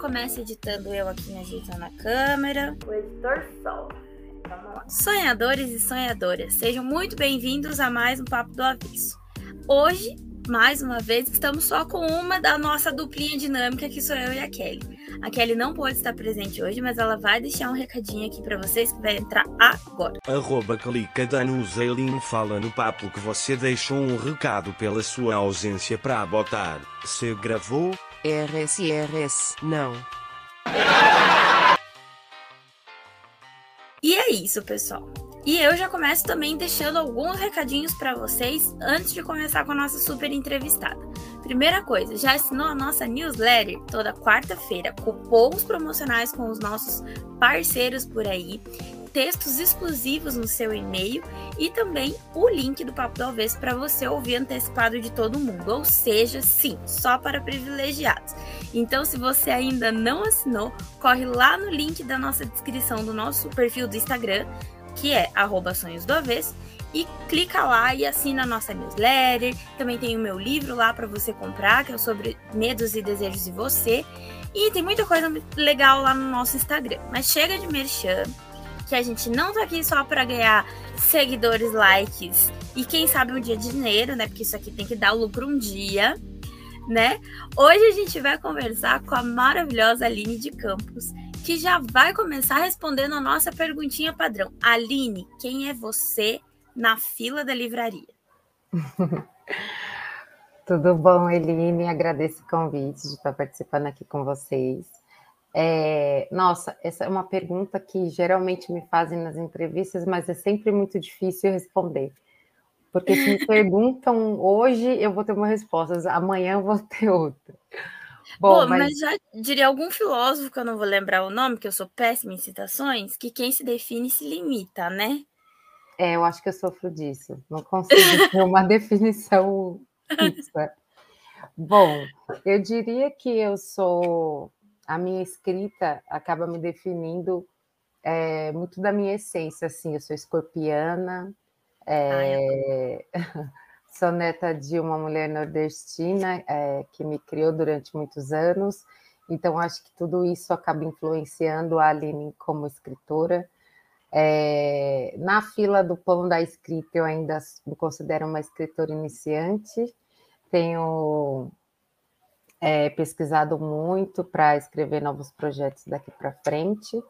começa editando eu aqui me ajeitando a câmera. O editor Sol. Vamos lá. Sonhadores e sonhadoras, sejam muito bem-vindos a mais um Papo do Avesso. Hoje, mais uma vez, estamos só com uma da nossa duplinha dinâmica, que sou eu e a Kelly. A Kelly não pode estar presente hoje, mas ela vai deixar um recadinho aqui para vocês que vai entrar agora. Arroba Clica Danuzelinho fala no papo que você deixou um recado pela sua ausência para botar. Se gravou? RSRS, não. E é isso, pessoal. E eu já começo também deixando alguns recadinhos para vocês antes de começar com a nossa super entrevistada. Primeira coisa, já assinou a nossa newsletter toda quarta-feira, cupons promocionais com os nossos parceiros por aí, textos exclusivos no seu e-mail e também o link do Papo do Alves para você ouvir antecipado de todo mundo, ou seja, sim, só para privilegiados. Então, se você ainda não assinou, corre lá no link da nossa descrição do nosso perfil do Instagram, que é sonhos do e clica lá e assina a nossa newsletter. Também tem o meu livro lá para você comprar, que é sobre medos e desejos de você. E tem muita coisa legal lá no nosso Instagram. Mas chega de merchan, que a gente não tá aqui só para ganhar seguidores, likes e quem sabe um dia dinheiro, né? Porque isso aqui tem que dar lucro um dia, né? Hoje a gente vai conversar com a maravilhosa Aline de Campos, que já vai começar respondendo a nossa perguntinha padrão. Aline, quem é você na fila da livraria? Tudo bom, Eline? Agradeço o convite de estar participando aqui com vocês. É, nossa, essa é uma pergunta que geralmente me fazem nas entrevistas, mas é sempre muito difícil responder. Porque se me perguntam hoje, eu vou ter uma resposta, amanhã eu vou ter outra. Bom, Pô, mas... mas... já diria algum filósofo, que eu não vou lembrar o nome, que eu sou péssima em citações, que quem se define se limita, né? É, eu acho que eu sofro disso. Não consigo ter uma definição fixa. Bom, eu diria que eu sou a minha escrita acaba me definindo é, muito da minha essência, assim, eu sou escorpiana, é, sou neta de uma mulher nordestina é, que me criou durante muitos anos, então acho que tudo isso acaba influenciando a Aline como escritora. É, na fila do pão da escrita, eu ainda me considero uma escritora iniciante, tenho é, pesquisado muito para escrever novos projetos daqui para frente.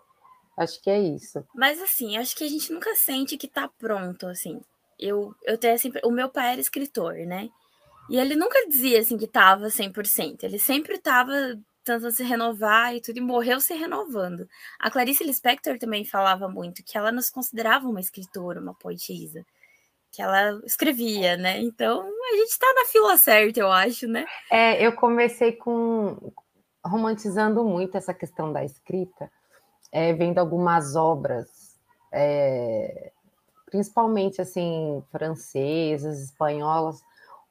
Acho que é isso. Mas assim, acho que a gente nunca sente que está pronto, assim. Eu, eu tenho assim, o meu pai era escritor, né? E ele nunca dizia assim que estava 100%. Ele sempre estava tentando se renovar e tudo, e morreu se renovando. A Clarice Lispector também falava muito que ela nos considerava uma escritora, uma poetisa que ela escrevia, né? Então a gente está na fila certa, eu acho, né? É, eu comecei com romantizando muito essa questão da escrita, é, vendo algumas obras, é, principalmente assim francesas, espanholas,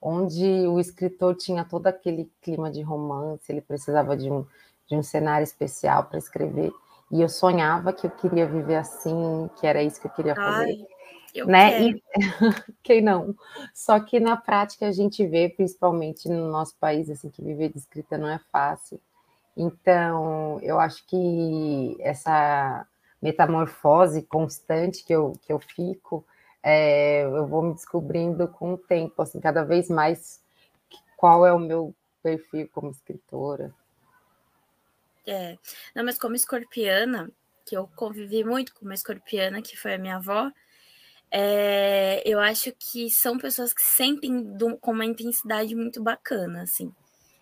onde o escritor tinha todo aquele clima de romance, ele precisava de um, de um cenário especial para escrever. E eu sonhava que eu queria viver assim, que era isso que eu queria fazer. Ai. Eu né? E, quem não? Só que na prática a gente vê, principalmente no nosso país, assim, que viver de escrita não é fácil. Então, eu acho que essa metamorfose constante que eu, que eu fico, é, eu vou me descobrindo com o tempo, assim, cada vez mais qual é o meu perfil como escritora. É, não, mas como escorpiana, que eu convivi muito com uma escorpiana, que foi a minha avó, é, eu acho que são pessoas que sentem do, com uma intensidade muito bacana, assim.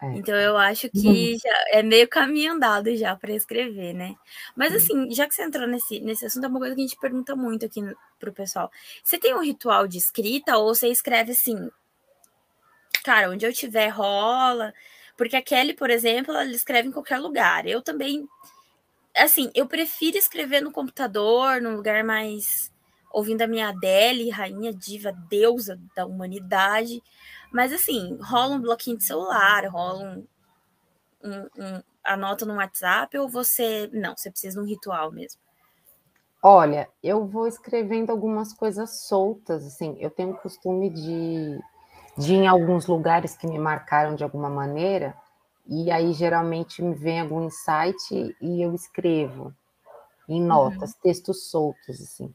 É. Então eu acho que uhum. é meio caminho andado já para escrever, né? Mas assim, já que você entrou nesse, nesse assunto, é uma coisa que a gente pergunta muito aqui pro pessoal. Você tem um ritual de escrita ou você escreve assim? Cara, onde eu tiver rola. Porque a Kelly, por exemplo, ela escreve em qualquer lugar. Eu também. Assim, eu prefiro escrever no computador, num lugar mais ouvindo a minha Adele, rainha diva, deusa da humanidade. Mas assim, rola um bloquinho de celular, rola um, um, um anota no WhatsApp ou você. Não, você precisa de um ritual mesmo. Olha, eu vou escrevendo algumas coisas soltas, assim, eu tenho o costume de, de ir em alguns lugares que me marcaram de alguma maneira e aí geralmente me vem algum insight e eu escrevo em notas, uhum. textos soltos, assim.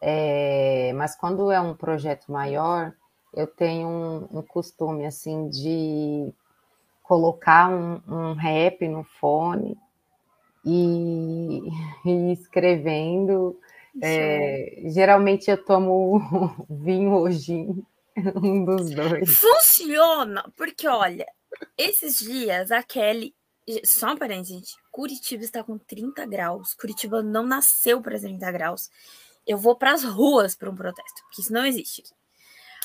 É, mas quando é um projeto maior, eu tenho um, um costume, assim, de colocar um, um rap no fone e, e escrevendo. É, geralmente eu tomo vinho ou gin, um dos dois. Funciona, porque olha, esses dias a Kelly. Só um parênteses, gente. Curitiba está com 30 graus. Curitiba não nasceu para 30 graus. Eu vou para as ruas para um protesto, porque isso não existe.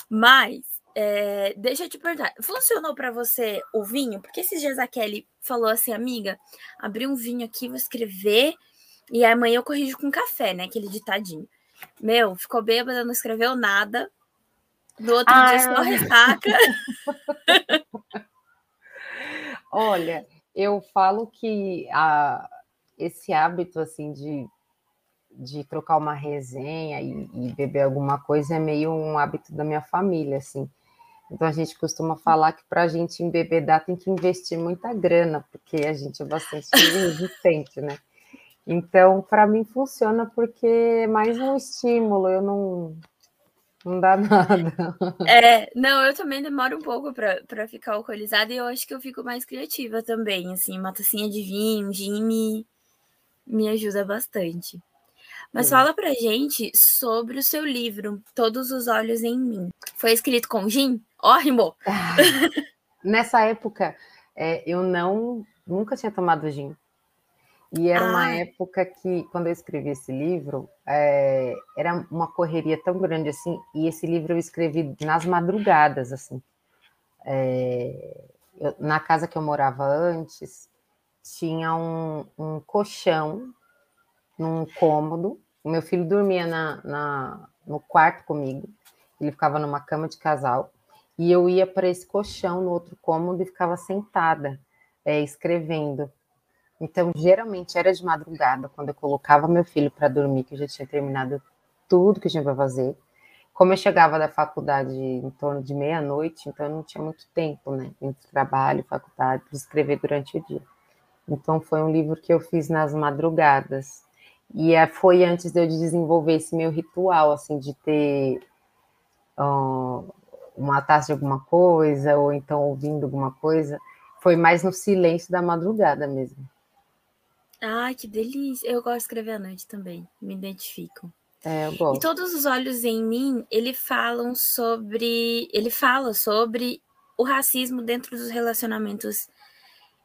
Mas, é, deixa eu te perguntar: funcionou para você o vinho? Porque esses dias a Kelly falou assim, amiga, abri um vinho aqui, vou escrever, e amanhã eu corrijo com café, né? Aquele ditadinho. Meu, ficou bêbada, não escreveu nada. No outro ah, dia só ressaca. Olha, eu falo que a, esse hábito assim de, de trocar uma resenha e, e, beber alguma coisa é meio um hábito da minha família, assim. Então a gente costuma falar que para a gente embebedar tem que investir muita grana, porque a gente é bastante resistente, né? Então, para mim funciona porque é mais um estímulo, eu não, não dá nada. É, não, eu também demoro um pouco para ficar alcoolizada e eu acho que eu fico mais criativa também. Assim, uma tacinha de vinho, gin me, me ajuda bastante. Mas fala pra gente sobre o seu livro, Todos os Olhos em Mim. Foi escrito com gin? Ó, rimou! Nessa época, é, eu não nunca tinha tomado gin. E era ah. uma época que, quando eu escrevi esse livro, é, era uma correria tão grande assim, e esse livro eu escrevi nas madrugadas, assim. É, eu, na casa que eu morava antes, tinha um, um colchão num cômodo. O meu filho dormia na, na, no quarto comigo, ele ficava numa cama de casal, e eu ia para esse colchão no outro cômodo e ficava sentada, é, escrevendo. Então, geralmente era de madrugada, quando eu colocava meu filho para dormir, que eu já tinha terminado tudo que tinha para fazer. Como eu chegava da faculdade em torno de meia-noite, então eu não tinha muito tempo, né, entre trabalho faculdade, para escrever durante o dia. Então, foi um livro que eu fiz nas madrugadas. E é, foi antes de eu desenvolver esse meu ritual, assim, de ter uh, uma taça de alguma coisa, ou então ouvindo alguma coisa. Foi mais no silêncio da madrugada mesmo. Ai, que delícia. Eu gosto de escrever à noite também, me identifico. É, eu gosto. E todos os olhos em mim, ele falam sobre, ele fala sobre o racismo dentro dos relacionamentos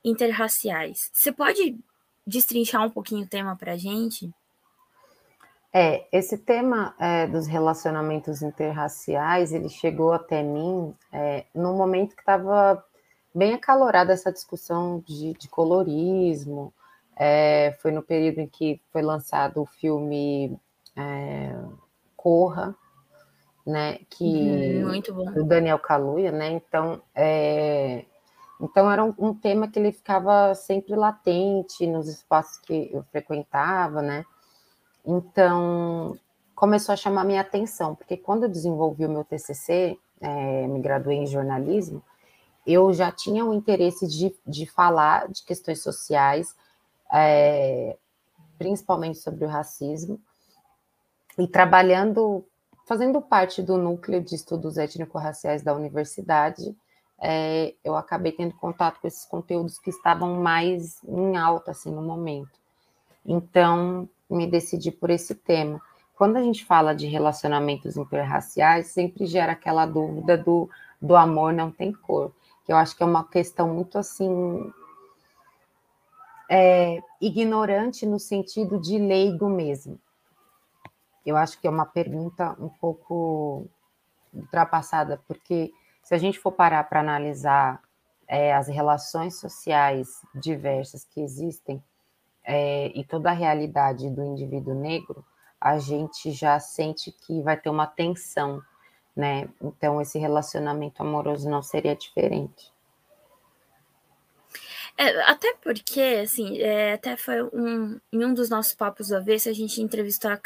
interraciais. Você pode destrinchar um pouquinho o tema para gente? É, esse tema é, dos relacionamentos interraciais, ele chegou até mim é, no momento que estava bem acalorada essa discussão de, de colorismo, é, foi no período em que foi lançado o filme é, Corra, né? Que uhum, muito bom. do Daniel Kaluuya, né? Então, é, então era um, um, tema que ele ficava sempre latente nos espaços que eu frequentava, né? Então começou a chamar minha atenção, porque quando eu desenvolvi o meu TCC, é, me graduei em jornalismo, eu já tinha o interesse de, de falar de questões sociais, é, principalmente sobre o racismo, e trabalhando, fazendo parte do núcleo de estudos étnico-raciais da universidade, é, eu acabei tendo contato com esses conteúdos que estavam mais em alta, assim, no momento. Então, me decidi por esse tema. Quando a gente fala de relacionamentos interraciais, sempre gera aquela dúvida do, do amor não tem cor, que eu acho que é uma questão muito, assim, é, ignorante no sentido de leigo mesmo? Eu acho que é uma pergunta um pouco ultrapassada, porque se a gente for parar para analisar é, as relações sociais diversas que existem é, e toda a realidade do indivíduo negro, a gente já sente que vai ter uma tensão, né? Então, esse relacionamento amoroso não seria diferente. É, até porque, assim, é, até foi um, em um dos nossos papos do avesso, a gente entrevistou a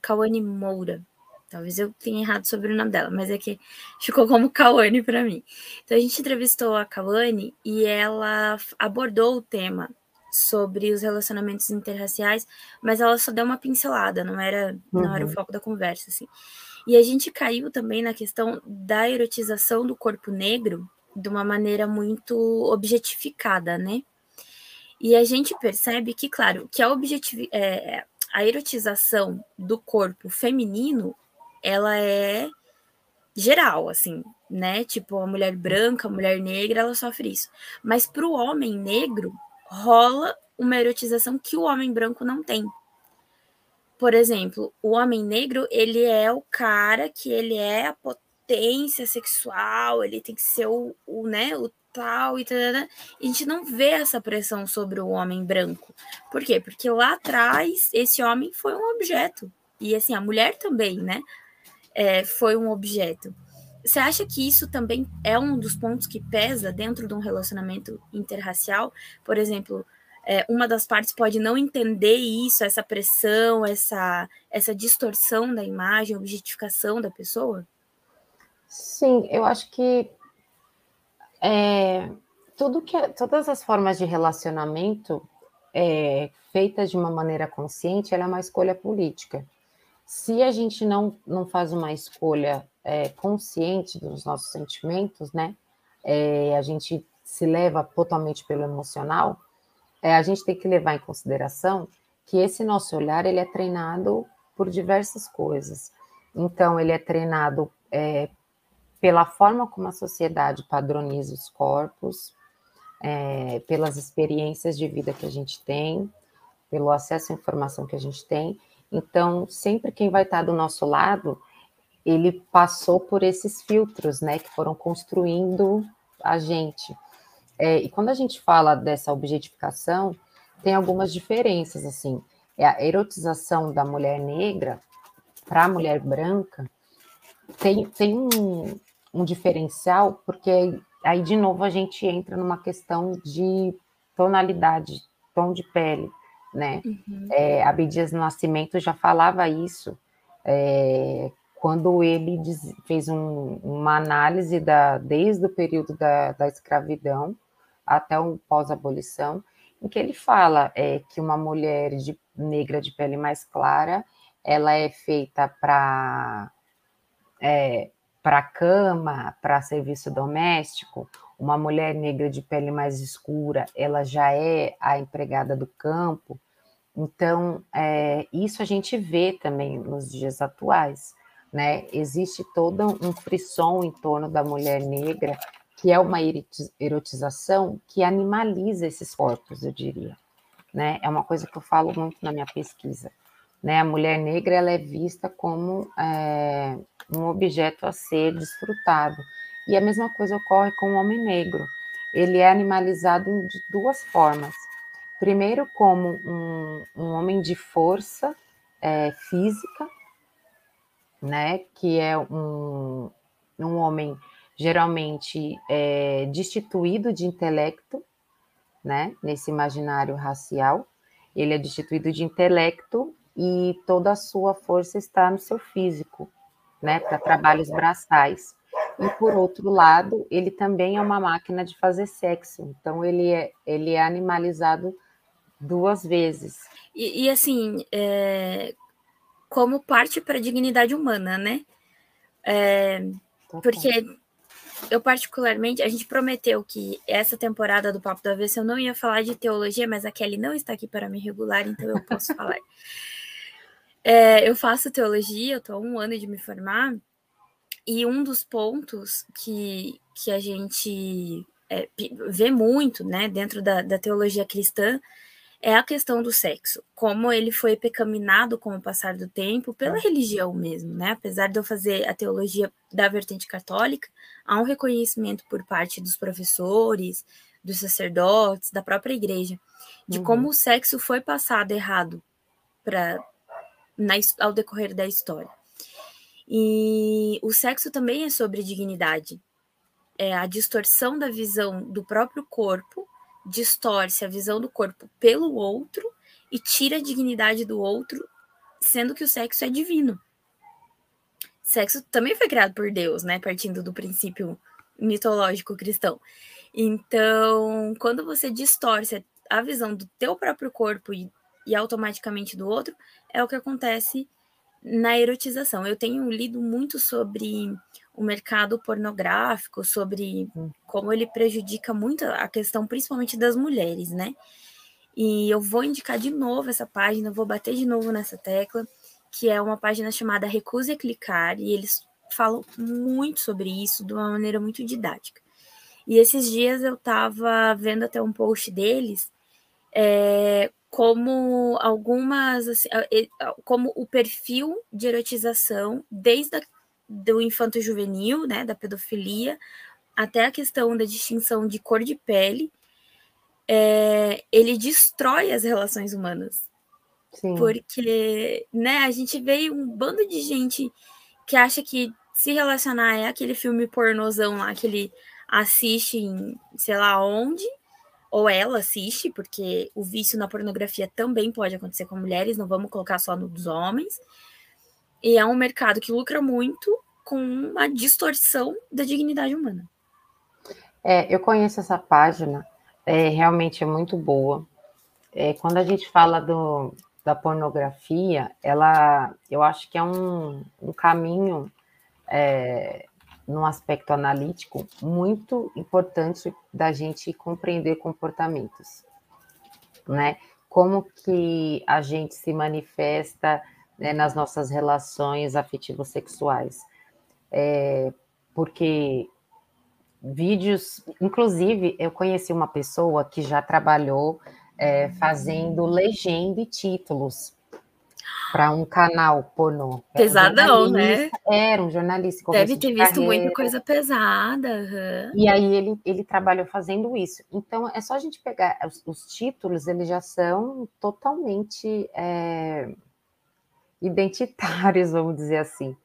Kawane Moura. Talvez eu tenha errado sobre o nome dela, mas é que ficou como Kawane para mim. Então a gente entrevistou a Kawane e ela abordou o tema sobre os relacionamentos interraciais, mas ela só deu uma pincelada, não era, uhum. não era o uhum. foco da conversa, assim. E a gente caiu também na questão da erotização do corpo negro de uma maneira muito objetificada, né? E a gente percebe que, claro, que a, objetiv... É, a erotização do corpo feminino, ela é geral, assim, né? Tipo, a mulher branca, a mulher negra, ela sofre isso. Mas para o homem negro, rola uma erotização que o homem branco não tem. Por exemplo, o homem negro, ele é o cara que ele é a potência sexual, ele tem que ser o, o né, o tal e tal. A gente não vê essa pressão sobre o homem branco. Por quê? Porque lá atrás esse homem foi um objeto. E assim, a mulher também, né? É, foi um objeto. Você acha que isso também é um dos pontos que pesa dentro de um relacionamento interracial? Por exemplo, é, uma das partes pode não entender isso, essa pressão, essa, essa distorção da imagem, objetificação da pessoa? Sim, eu acho que é, tudo que todas as formas de relacionamento é, feitas de uma maneira consciente, ela é uma escolha política. Se a gente não, não faz uma escolha é, consciente dos nossos sentimentos, né? É, a gente se leva totalmente pelo emocional. É, a gente tem que levar em consideração que esse nosso olhar ele é treinado por diversas coisas. Então, ele é treinado é, pela forma como a sociedade padroniza os corpos, é, pelas experiências de vida que a gente tem, pelo acesso à informação que a gente tem. Então, sempre quem vai estar do nosso lado ele passou por esses filtros, né, que foram construindo a gente. É, e quando a gente fala dessa objetificação, tem algumas diferenças, assim, é a erotização da mulher negra para a mulher branca tem, tem um, um diferencial, porque aí, de novo, a gente entra numa questão de tonalidade, tom de pele, né? Uhum. É, Abdias Nascimento já falava isso, é, quando ele diz, fez um, uma análise da, desde o período da, da escravidão até o pós-abolição, em que ele fala é, que uma mulher de, negra de pele mais clara, ela é feita para é, para cama, para serviço doméstico, uma mulher negra de pele mais escura, ela já é a empregada do campo. Então, é, isso a gente vê também nos dias atuais né? Existe todo um frisson em torno da mulher negra, que é uma erotização que animaliza esses corpos, eu diria, né? É uma coisa que eu falo muito na minha pesquisa, né? A mulher negra ela é vista como é, um objeto a ser desfrutado e a mesma coisa ocorre com o homem negro. Ele é animalizado de duas formas. Primeiro, como um, um homem de força é, física, né, que é um, um homem geralmente é, destituído de intelecto, né, nesse imaginário racial, ele é destituído de intelecto e toda a sua força está no seu físico, né, para trabalhos braçais. E por outro lado, ele também é uma máquina de fazer sexo, então ele é, ele é animalizado duas vezes. E, e assim, é, como parte para a dignidade humana, né? É, porque eu particularmente, a gente prometeu que essa temporada do Papo do Avesso eu não ia falar de teologia, mas a Kelly não está aqui para me regular, então eu posso falar. É, eu faço teologia, eu estou há um ano de me formar, e um dos pontos que, que a gente é, vê muito né, dentro da, da teologia cristã é a questão do sexo, como ele foi pecaminado com o passar do tempo pela é. religião mesmo, né? Apesar de eu fazer a teologia da vertente católica, há um reconhecimento por parte dos professores, dos sacerdotes, da própria igreja, de uhum. como o sexo foi passado errado para ao decorrer da história. E o sexo também é sobre dignidade. É a distorção da visão do próprio corpo distorce a visão do corpo pelo outro e tira a dignidade do outro, sendo que o sexo é divino. sexo também foi criado por Deus, né? Partindo do princípio mitológico cristão. Então, quando você distorce a visão do teu próprio corpo e, e automaticamente do outro, é o que acontece na erotização. Eu tenho lido muito sobre o mercado pornográfico, sobre hum. como ele prejudica muito a questão, principalmente das mulheres, né? E eu vou indicar de novo essa página, vou bater de novo nessa tecla, que é uma página chamada Recuse a Clicar, e eles falam muito sobre isso de uma maneira muito didática. E esses dias eu estava vendo até um post deles, é, como algumas, assim, como o perfil de erotização, desde a, do infanto juvenil, né, da pedofilia, até a questão da distinção de cor de pele, é, ele destrói as relações humanas. Sim. Porque, né, a gente vê um bando de gente que acha que se relacionar é aquele filme pornozão lá que ele assiste em sei lá onde, ou ela assiste, porque o vício na pornografia também pode acontecer com mulheres, não vamos colocar só nos homens. E é um mercado que lucra muito com uma distorção da dignidade humana. É, eu conheço essa página é, realmente é muito boa. É, quando a gente fala do, da pornografia, ela, eu acho que é um, um caminho é, num aspecto analítico muito importante da gente compreender comportamentos, né? Como que a gente se manifesta né, nas nossas relações afetivo-sexuais. É, porque vídeos, inclusive, eu conheci uma pessoa que já trabalhou é, fazendo legenda e títulos para um canal pornô. Pesadão, um né? Era um jornalista. Deve ter de visto muita coisa pesada. Uhum. E aí ele, ele trabalhou fazendo isso. Então é só a gente pegar os, os títulos, eles já são totalmente é, identitários, vamos dizer assim,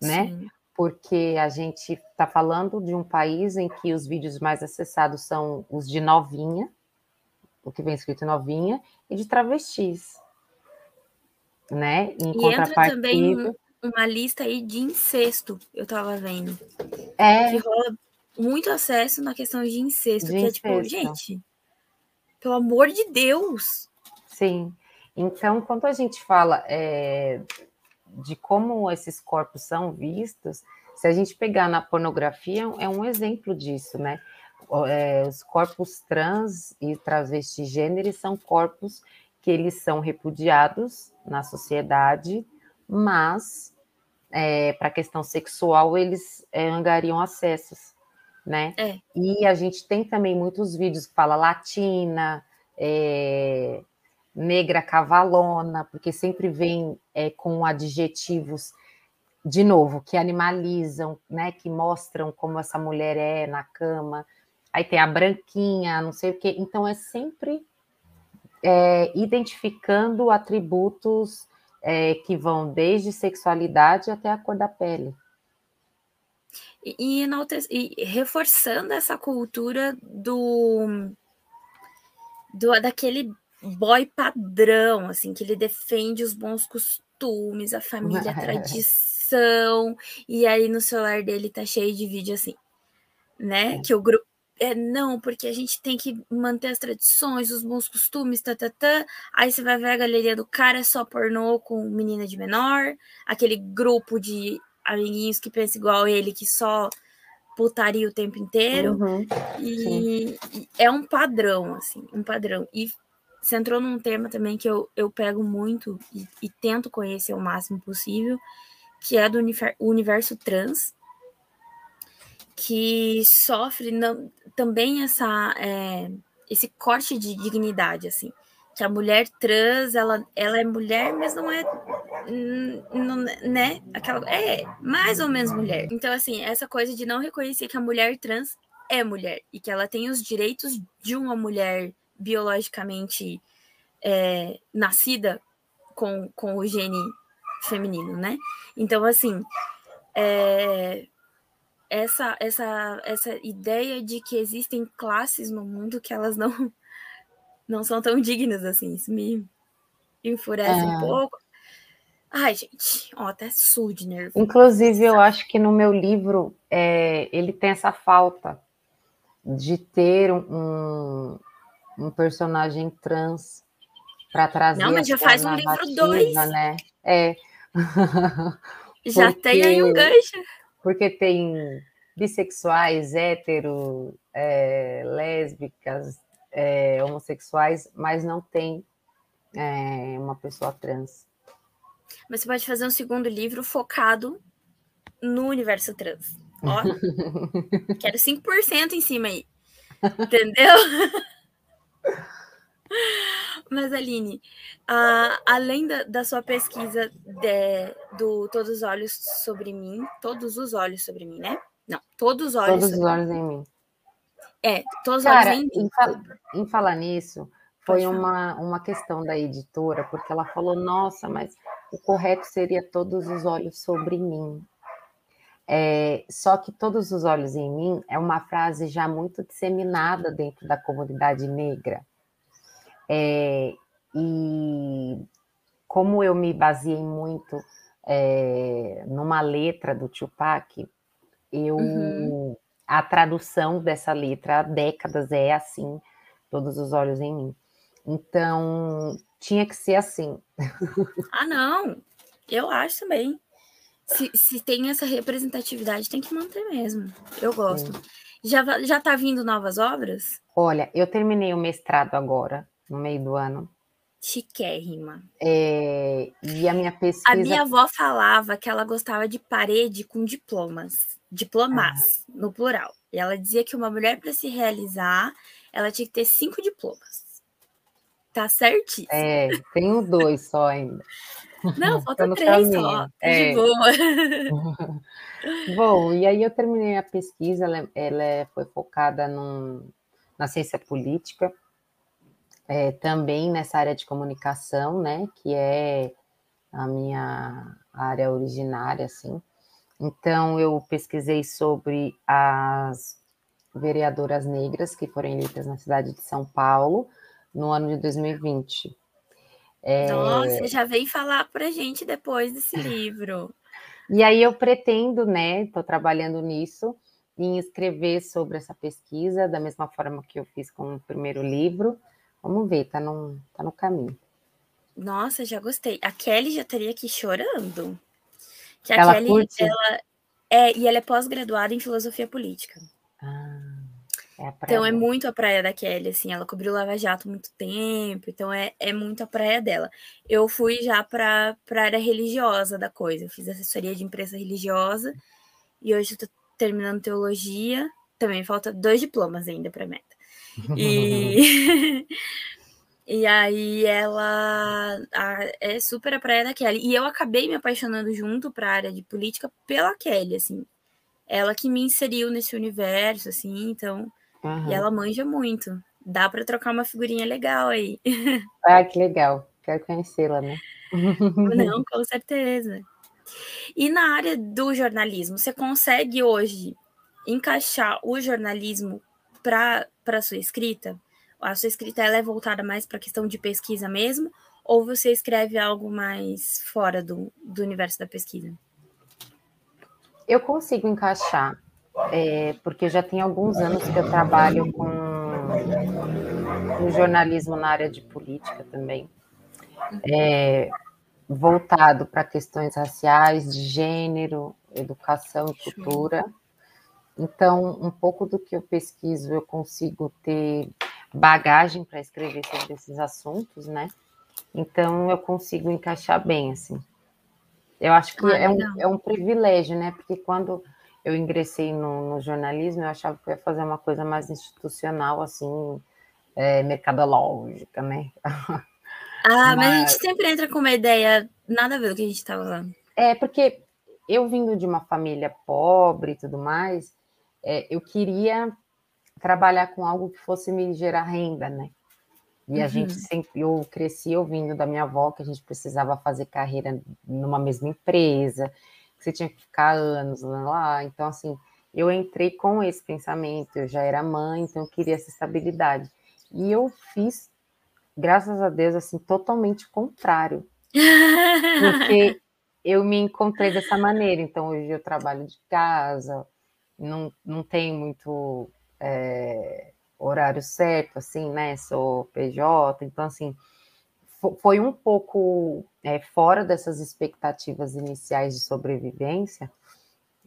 né? Sim porque a gente está falando de um país em que os vídeos mais acessados são os de novinha, o que vem escrito novinha, e de travestis. Né? Em e entra também uma lista aí de incesto, eu estava vendo. É. Que rola muito acesso na questão de incesto, de que incesto. é tipo, gente, pelo amor de Deus. Sim. Então, quando a gente fala é, de como esses corpos são vistos, se a gente pegar na pornografia, é um exemplo disso, né? É, os corpos trans e travestigêneros são corpos que eles são repudiados na sociedade, mas é, para a questão sexual eles é, angariam acessos, né? É. E a gente tem também muitos vídeos que fala latina, é, negra cavalona, porque sempre vem é, com adjetivos, de novo, que animalizam, né, que mostram como essa mulher é na cama. Aí tem a branquinha, não sei o quê. Então é sempre é, identificando atributos é, que vão desde sexualidade até a cor da pele. E, e, e reforçando essa cultura do, do daquele boy padrão, assim, que ele defende os bons costumes, a família, a tradição, e aí no celular dele tá cheio de vídeo assim, né? Que o grupo. É, não, porque a gente tem que manter as tradições, os bons costumes, tá, tá, tá. Aí você vai ver a galeria do cara, é só pornô com menina de menor, aquele grupo de amiguinhos que pensa igual ele, que só putaria o tempo inteiro. Uhum, e, e, é um padrão, assim, um padrão. E você entrou num tema também que eu, eu pego muito e, e tento conhecer o máximo possível, que é do universo trans, que sofre não, também essa, é, esse corte de dignidade, assim. Que a mulher trans, ela, ela é mulher, mas não é, não, né? Aquela, é mais ou menos mulher. Então, assim, essa coisa de não reconhecer que a mulher trans é mulher e que ela tem os direitos de uma mulher biologicamente é, nascida com, com o gene feminino, né? Então, assim, é, essa, essa, essa ideia de que existem classes no mundo que elas não, não são tão dignas assim, isso me enfurece é. um pouco. Ai, gente, ó, até sul de. Inclusive, eu acho que no meu livro é, ele tem essa falta de ter um, um personagem trans para trazer. Não, mas já faz um livro dois. Né? É. já porque, tem aí um gancho. Porque tem bissexuais, hétero, é, lésbicas, é, homossexuais, mas não tem é, uma pessoa trans. Mas você pode fazer um segundo livro focado no universo trans. Ó, quero 5% em cima aí. Entendeu? Mas, Aline, uh, além da, da, sua pesquisa de, do Todos os Olhos sobre mim, todos os olhos sobre mim, né? Não, todos os olhos. Todos os olhos em mim. É, todos os olhos em mim. Em, em falar nisso, foi uma, uma questão da editora, porque ela falou: nossa, mas o correto seria todos os olhos sobre mim. É, só que todos os olhos em mim é uma frase já muito disseminada dentro da comunidade negra. É, e como eu me baseei muito é, numa letra do Tupac, eu uhum. a tradução dessa letra há décadas é assim, todos os olhos em mim. Então, tinha que ser assim. Ah, não. Eu acho também. Se, se tem essa representatividade, tem que manter mesmo. Eu gosto. Já, já tá vindo novas obras? Olha, eu terminei o mestrado agora, no meio do ano. Chiquérrima. É, e a minha pesquisa. A minha avó falava que ela gostava de parede com diplomas. Diplomas, ah. no plural. E ela dizia que uma mulher, para se realizar, ela tinha que ter cinco diplomas. Tá certíssimo. É, tenho dois só ainda. Não, falta três só. Tá é. De boa. Bom, e aí eu terminei a pesquisa, ela, ela é, foi focada num, na ciência política, é, também nessa área de comunicação, né, que é a minha área originária, assim. Então, eu pesquisei sobre as vereadoras negras que foram eleitas na cidade de São Paulo, no ano de 2020. É... Nossa, já vem falar para a gente depois desse livro. e aí eu pretendo, né, estou trabalhando nisso, em escrever sobre essa pesquisa, da mesma forma que eu fiz com o primeiro livro. Vamos ver, tá no, tá no caminho. Nossa, já gostei. A Kelly já estaria aqui chorando. Que a ela Kelly, curte? ela é, e ela é pós-graduada em filosofia política. Ah. É então é muito a praia da Kelly, assim, ela cobriu Lava Jato muito tempo, então é, é muito a praia dela. Eu fui já para a área religiosa da coisa, eu fiz assessoria de imprensa religiosa e hoje estou terminando teologia, também falta dois diplomas ainda para meta. E E aí ela a, é super a praia da Kelly. E eu acabei me apaixonando junto para a área de política pela Kelly, assim. Ela que me inseriu nesse universo, assim, então Uhum. E ela manja muito. Dá para trocar uma figurinha legal aí. Ah, que legal. Quero conhecê-la, né? Não, com certeza. E na área do jornalismo, você consegue hoje encaixar o jornalismo para a sua escrita? A sua escrita ela é voltada mais para a questão de pesquisa mesmo? Ou você escreve algo mais fora do, do universo da pesquisa? Eu consigo encaixar é, porque já tem alguns anos que eu trabalho com, com jornalismo na área de política também, é, voltado para questões raciais, de gênero, educação e cultura. Então, um pouco do que eu pesquiso, eu consigo ter bagagem para escrever sobre esses assuntos, né? Então, eu consigo encaixar bem, assim. Eu acho que ah, é, um, é um privilégio, né? Porque quando eu ingressei no, no, jornalismo, eu achava que eu ia fazer uma coisa mais institucional, assim, é, mercadológica, né? Ah, mas... mas... a gente sempre entra com uma ideia nada a ver com o que a gente estava falando. É, porque eu vindo de uma família pobre e tudo mais, é, eu queria trabalhar com algo que fosse me gerar renda, né? E uhum. a gente sempre, eu cresci ouvindo da minha avó que a gente precisava fazer carreira numa mesma empresa, que você tinha que ficar anos lá. Então, assim, eu entrei com esse pensamento, eu já era mãe, então eu queria essa estabilidade. E eu fiz, graças a Deus, assim, totalmente contrário. Porque eu me encontrei dessa maneira. Então, hoje eu trabalho de casa, não, não tenho muito é, horário certo, assim, né? Sou PJ, então, assim, foi um pouco é, fora dessas expectativas iniciais de sobrevivência,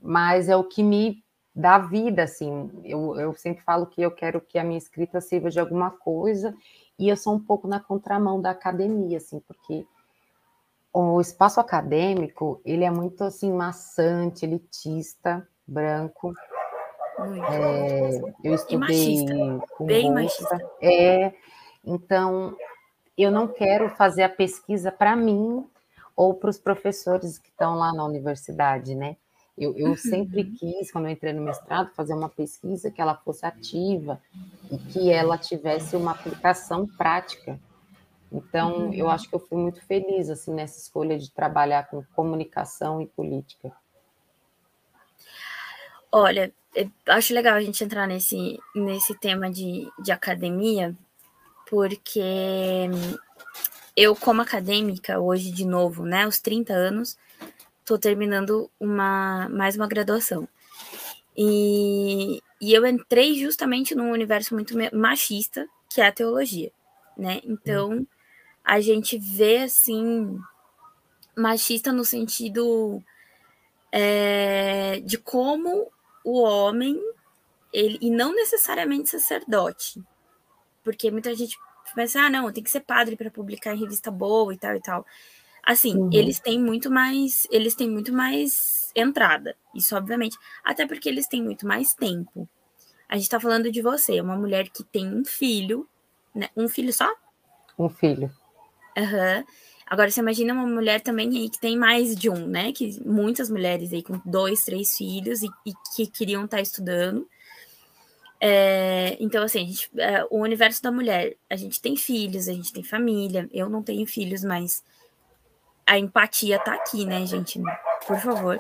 mas é o que me dá vida, assim. Eu, eu sempre falo que eu quero que a minha escrita sirva de alguma coisa, e eu sou um pouco na contramão da academia, assim, porque o espaço acadêmico, ele é muito, assim, maçante, elitista, branco. É, eu estudei com Bem bolsa. machista. É, então, eu não quero fazer a pesquisa para mim ou para os professores que estão lá na universidade, né? Eu, eu uhum. sempre quis, quando eu entrei no mestrado, fazer uma pesquisa que ela fosse ativa e que ela tivesse uma aplicação prática. Então, uhum. eu acho que eu fui muito feliz assim nessa escolha de trabalhar com comunicação e política. Olha, acho legal a gente entrar nesse, nesse tema de, de academia, porque eu, como acadêmica, hoje de novo, né, aos 30 anos, estou terminando uma, mais uma graduação. E, e eu entrei justamente num universo muito machista, que é a teologia, né? Então, a gente vê, assim, machista no sentido é, de como o homem, ele, e não necessariamente sacerdote, porque muita gente pensa, ah, não, tem que ser padre para publicar em revista boa e tal e tal. Assim, uhum. eles têm muito mais, eles têm muito mais entrada, isso obviamente, até porque eles têm muito mais tempo. A gente tá falando de você, uma mulher que tem um filho, né? Um filho só? Um filho. Aham. Uhum. Agora, você imagina uma mulher também aí que tem mais de um, né? Que muitas mulheres aí com dois, três filhos e, e que queriam estar tá estudando. É, então, assim, gente, é, o universo da mulher, a gente tem filhos, a gente tem família. Eu não tenho filhos, mas a empatia tá aqui, né, gente? Por favor.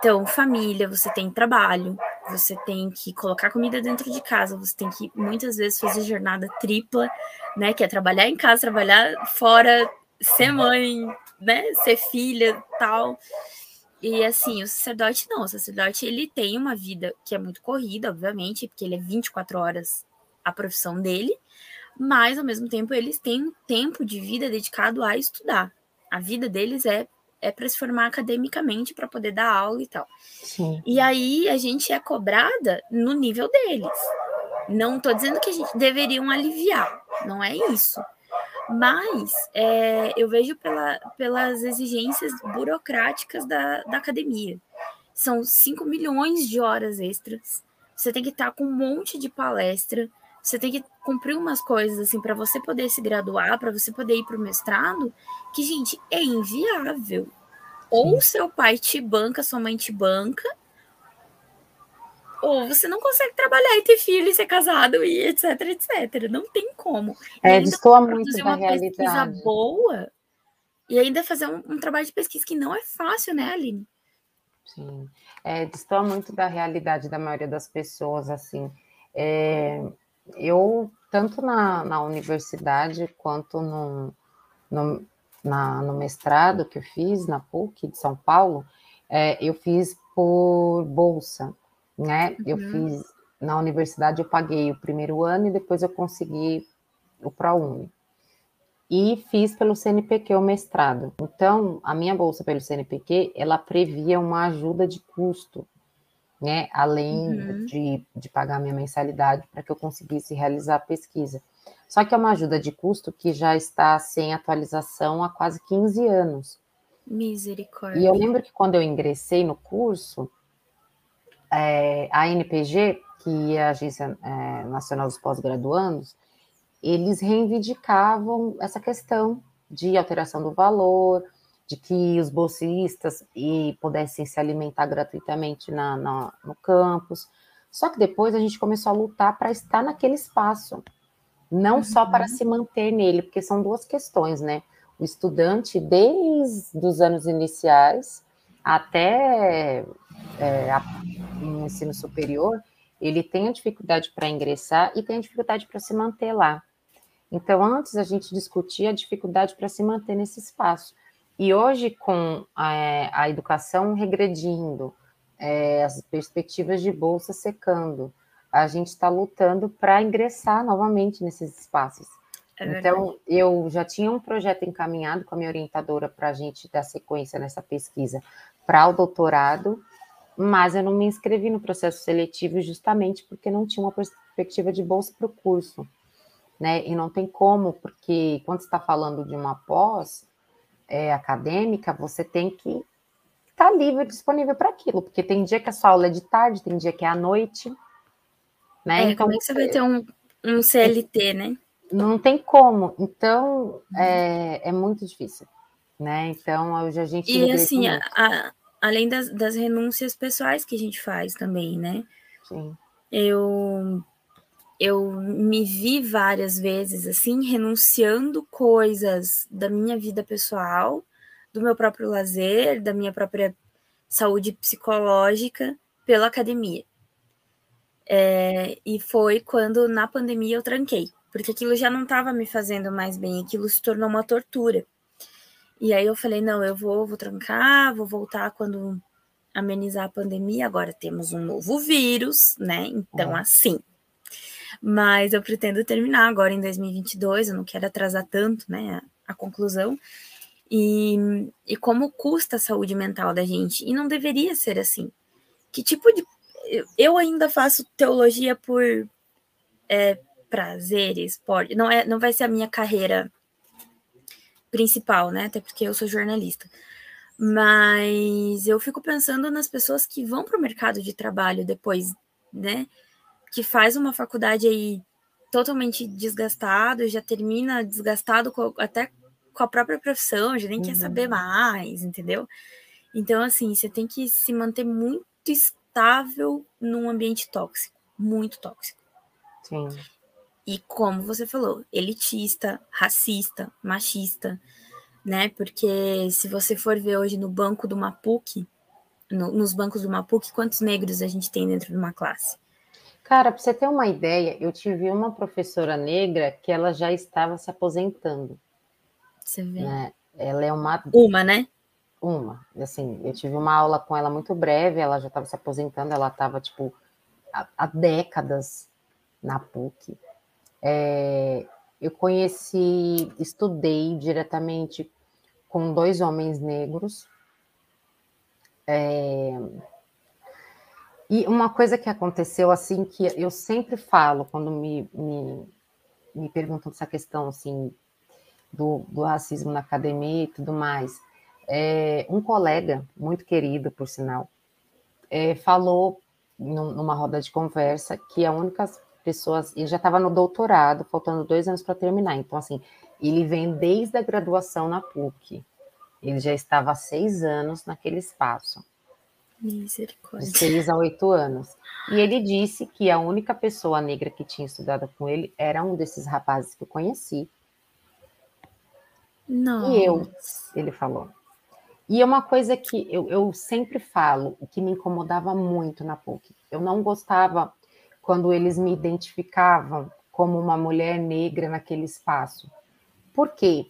Então, família, você tem trabalho, você tem que colocar comida dentro de casa, você tem que muitas vezes fazer jornada tripla, né? Que é trabalhar em casa, trabalhar fora, ser mãe, né? Ser filha, tal. E assim, o sacerdote não, o sacerdote ele tem uma vida que é muito corrida, obviamente, porque ele é 24 horas a profissão dele, mas ao mesmo tempo eles têm um tempo de vida dedicado a estudar. A vida deles é é para se formar academicamente para poder dar aula e tal. Sim. E aí a gente é cobrada no nível deles. Não estou dizendo que a gente deveriam aliviar, não é isso. Mas é, eu vejo pela, pelas exigências burocráticas da, da academia. São 5 milhões de horas extras. Você tem que estar com um monte de palestra. Você tem que cumprir umas coisas assim para você poder se graduar, para você poder ir para o mestrado, que, gente, é inviável. Ou seu pai te banca, sua mãe te banca, ou você não consegue trabalhar e ter filho e ser casado e etc, etc. Não tem como. É, destoa muito da uma realidade. pesquisa boa e ainda fazer um, um, trabalho de pesquisa que não é fácil, né, Aline? Sim, é, destoa muito da realidade da maioria das pessoas, assim. É, eu, tanto na, na universidade quanto no, no, na, no mestrado que eu fiz na PUC de São Paulo, é, eu fiz por bolsa né? Uhum. Eu fiz na universidade, eu paguei o primeiro ano e depois eu consegui o ProUni. E fiz pelo CNPq o mestrado. Então, a minha bolsa pelo CNPq, ela previa uma ajuda de custo, né? Além uhum. de, de pagar minha mensalidade para que eu conseguisse realizar a pesquisa. Só que é uma ajuda de custo que já está sem atualização há quase 15 anos. Misericórdia. E eu lembro que quando eu ingressei no curso, é, a NPG, que é a Agência é, Nacional dos Pós-Graduandos, eles reivindicavam essa questão de alteração do valor, de que os bolsistas e pudessem se alimentar gratuitamente na, na, no campus. Só que depois a gente começou a lutar para estar naquele espaço, não uhum. só para se manter nele, porque são duas questões, né? O estudante, desde os anos iniciais até é, ensino superior, ele tem a dificuldade para ingressar e tem a dificuldade para se manter lá. Então, antes a gente discutia a dificuldade para se manter nesse espaço. E hoje, com a, a educação regredindo, é, as perspectivas de bolsa secando, a gente está lutando para ingressar novamente nesses espaços. É então, eu já tinha um projeto encaminhado com a minha orientadora para a gente dar sequência nessa pesquisa para o doutorado, mas eu não me inscrevi no processo seletivo justamente porque não tinha uma perspectiva de bolsa para o curso. Né? E não tem como, porque quando você está falando de uma pós é, acadêmica, você tem que estar tá livre, disponível para aquilo, porque tem dia que a sua aula é de tarde, tem dia que é à noite. Né? É, então, como é que você vai ter um, um CLT, né? Não tem como. Então, é, é muito difícil. Né? Então, hoje a gente. E assim, a, a, além das, das renúncias pessoais que a gente faz também, né? Sim. Eu eu me vi várias vezes assim renunciando coisas da minha vida pessoal, do meu próprio lazer, da minha própria saúde psicológica pela academia. É, e foi quando na pandemia eu tranquei porque aquilo já não estava me fazendo mais bem, aquilo se tornou uma tortura. E aí eu falei, não, eu vou, vou trancar, vou voltar quando amenizar a pandemia. Agora temos um novo vírus, né? Então, assim. Mas eu pretendo terminar agora em 2022, eu não quero atrasar tanto, né, a, conclusão. E, e como custa a saúde mental da gente. E não deveria ser assim. Que tipo de. Eu ainda faço teologia por é, prazeres, pode, não é, não vai ser a minha carreira principal, né? Até porque eu sou jornalista. Mas eu fico pensando nas pessoas que vão para o mercado de trabalho depois, né? Que faz uma faculdade aí totalmente desgastado, já termina desgastado com, até com a própria profissão, já nem uhum. quer saber mais, entendeu? Então, assim, você tem que se manter muito estável num ambiente tóxico, muito tóxico. Sim. E como você falou, elitista, racista, machista, né? Porque se você for ver hoje no banco do Mapuc, no, nos bancos do Mapuc, quantos negros a gente tem dentro de uma classe? Cara, para você ter uma ideia, eu tive uma professora negra que ela já estava se aposentando. Você vê. Né? Ela é uma. Uma, né? Uma. Assim, eu tive uma aula com ela muito breve, ela já estava se aposentando, ela estava, tipo, há, há décadas na PUC. É, eu conheci, estudei diretamente com dois homens negros. É, e uma coisa que aconteceu, assim, que eu sempre falo quando me, me, me perguntam essa questão, assim, do, do racismo na academia e tudo mais, é, um colega, muito querido, por sinal, é, falou numa roda de conversa que a única pessoas, ele já estava no doutorado, faltando dois anos para terminar. Então, assim, ele vem desde a graduação na PUC. Ele já estava há seis anos naquele espaço. Misericórdia. De seis a oito anos. E ele disse que a única pessoa negra que tinha estudado com ele era um desses rapazes que eu conheci. Não. E eu, ele falou. E é uma coisa que eu, eu sempre falo, o que me incomodava muito na PUC. Eu não gostava quando eles me identificavam como uma mulher negra naquele espaço. Por quê?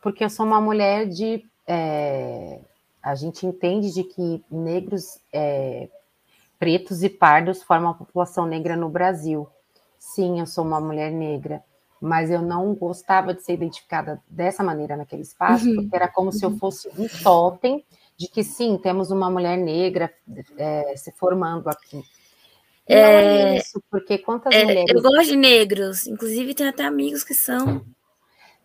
Porque eu sou uma mulher de. É, a gente entende de que negros, é, pretos e pardos formam a população negra no Brasil. Sim, eu sou uma mulher negra, mas eu não gostava de ser identificada dessa maneira naquele espaço, uhum. porque era como uhum. se eu uhum. fosse um totem de que sim, temos uma mulher negra é, se formando aqui. É, é isso, porque quantas é, mulheres. Eu gosto de negros, inclusive tem até amigos que são.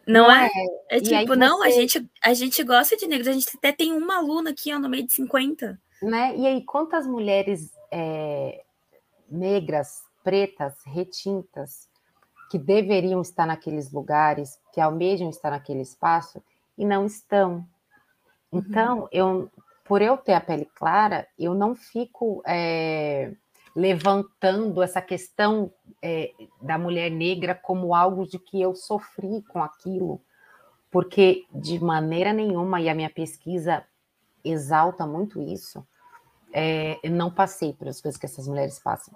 Não, não é? É, é tipo, não, você... a, gente, a gente gosta de negros, a gente até tem uma aluna aqui ó, no meio de 50. Né? E aí, quantas mulheres é, negras, pretas, retintas, que deveriam estar naqueles lugares, que almejam estar naquele espaço e não estão? Então, uhum. eu, por eu ter a pele clara, eu não fico. É, levantando essa questão é, da mulher negra como algo de que eu sofri com aquilo, porque de maneira nenhuma, e a minha pesquisa exalta muito isso, é, eu não passei pelas coisas que essas mulheres passam.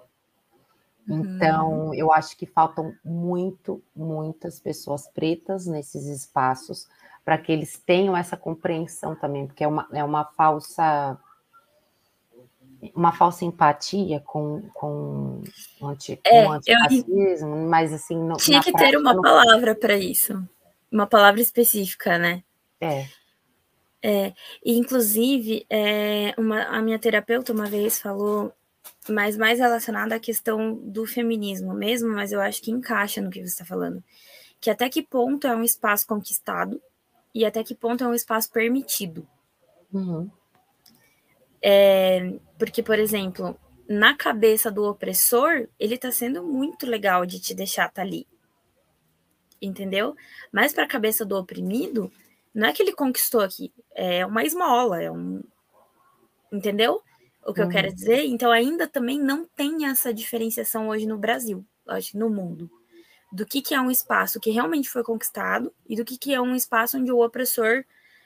Então, uhum. eu acho que faltam muito, muitas pessoas pretas nesses espaços para que eles tenham essa compreensão também, porque é uma, é uma falsa uma falsa empatia com, com, anti, É, com o eu- antirracismo, mas assim... No, Tinha que ter uma não- palavra para isso. Uma palavra específica, né? É, E, inclusive, é, uma, a minha terapeuta uma vez falou, mas mais relacionada à questão do feminismo mesmo, mas eu acho que encaixa no que você está falando. Que até que ponto é um espaço conquistado e até que ponto é um espaço permitido. uhum, Porque, por exemplo, na cabeça do opressor, ele tá sendo muito legal de te deixar tá ali. Entendeu? Mas para a cabeça do oprimido, não é que ele conquistou aqui, é uma esmola, é um. Entendeu? O que eu Uhum. quero dizer? Então, ainda também não tem essa diferenciação hoje no Brasil, acho, no mundo. Do que, que é um espaço que realmente foi conquistado e do que, que é um espaço onde o opressor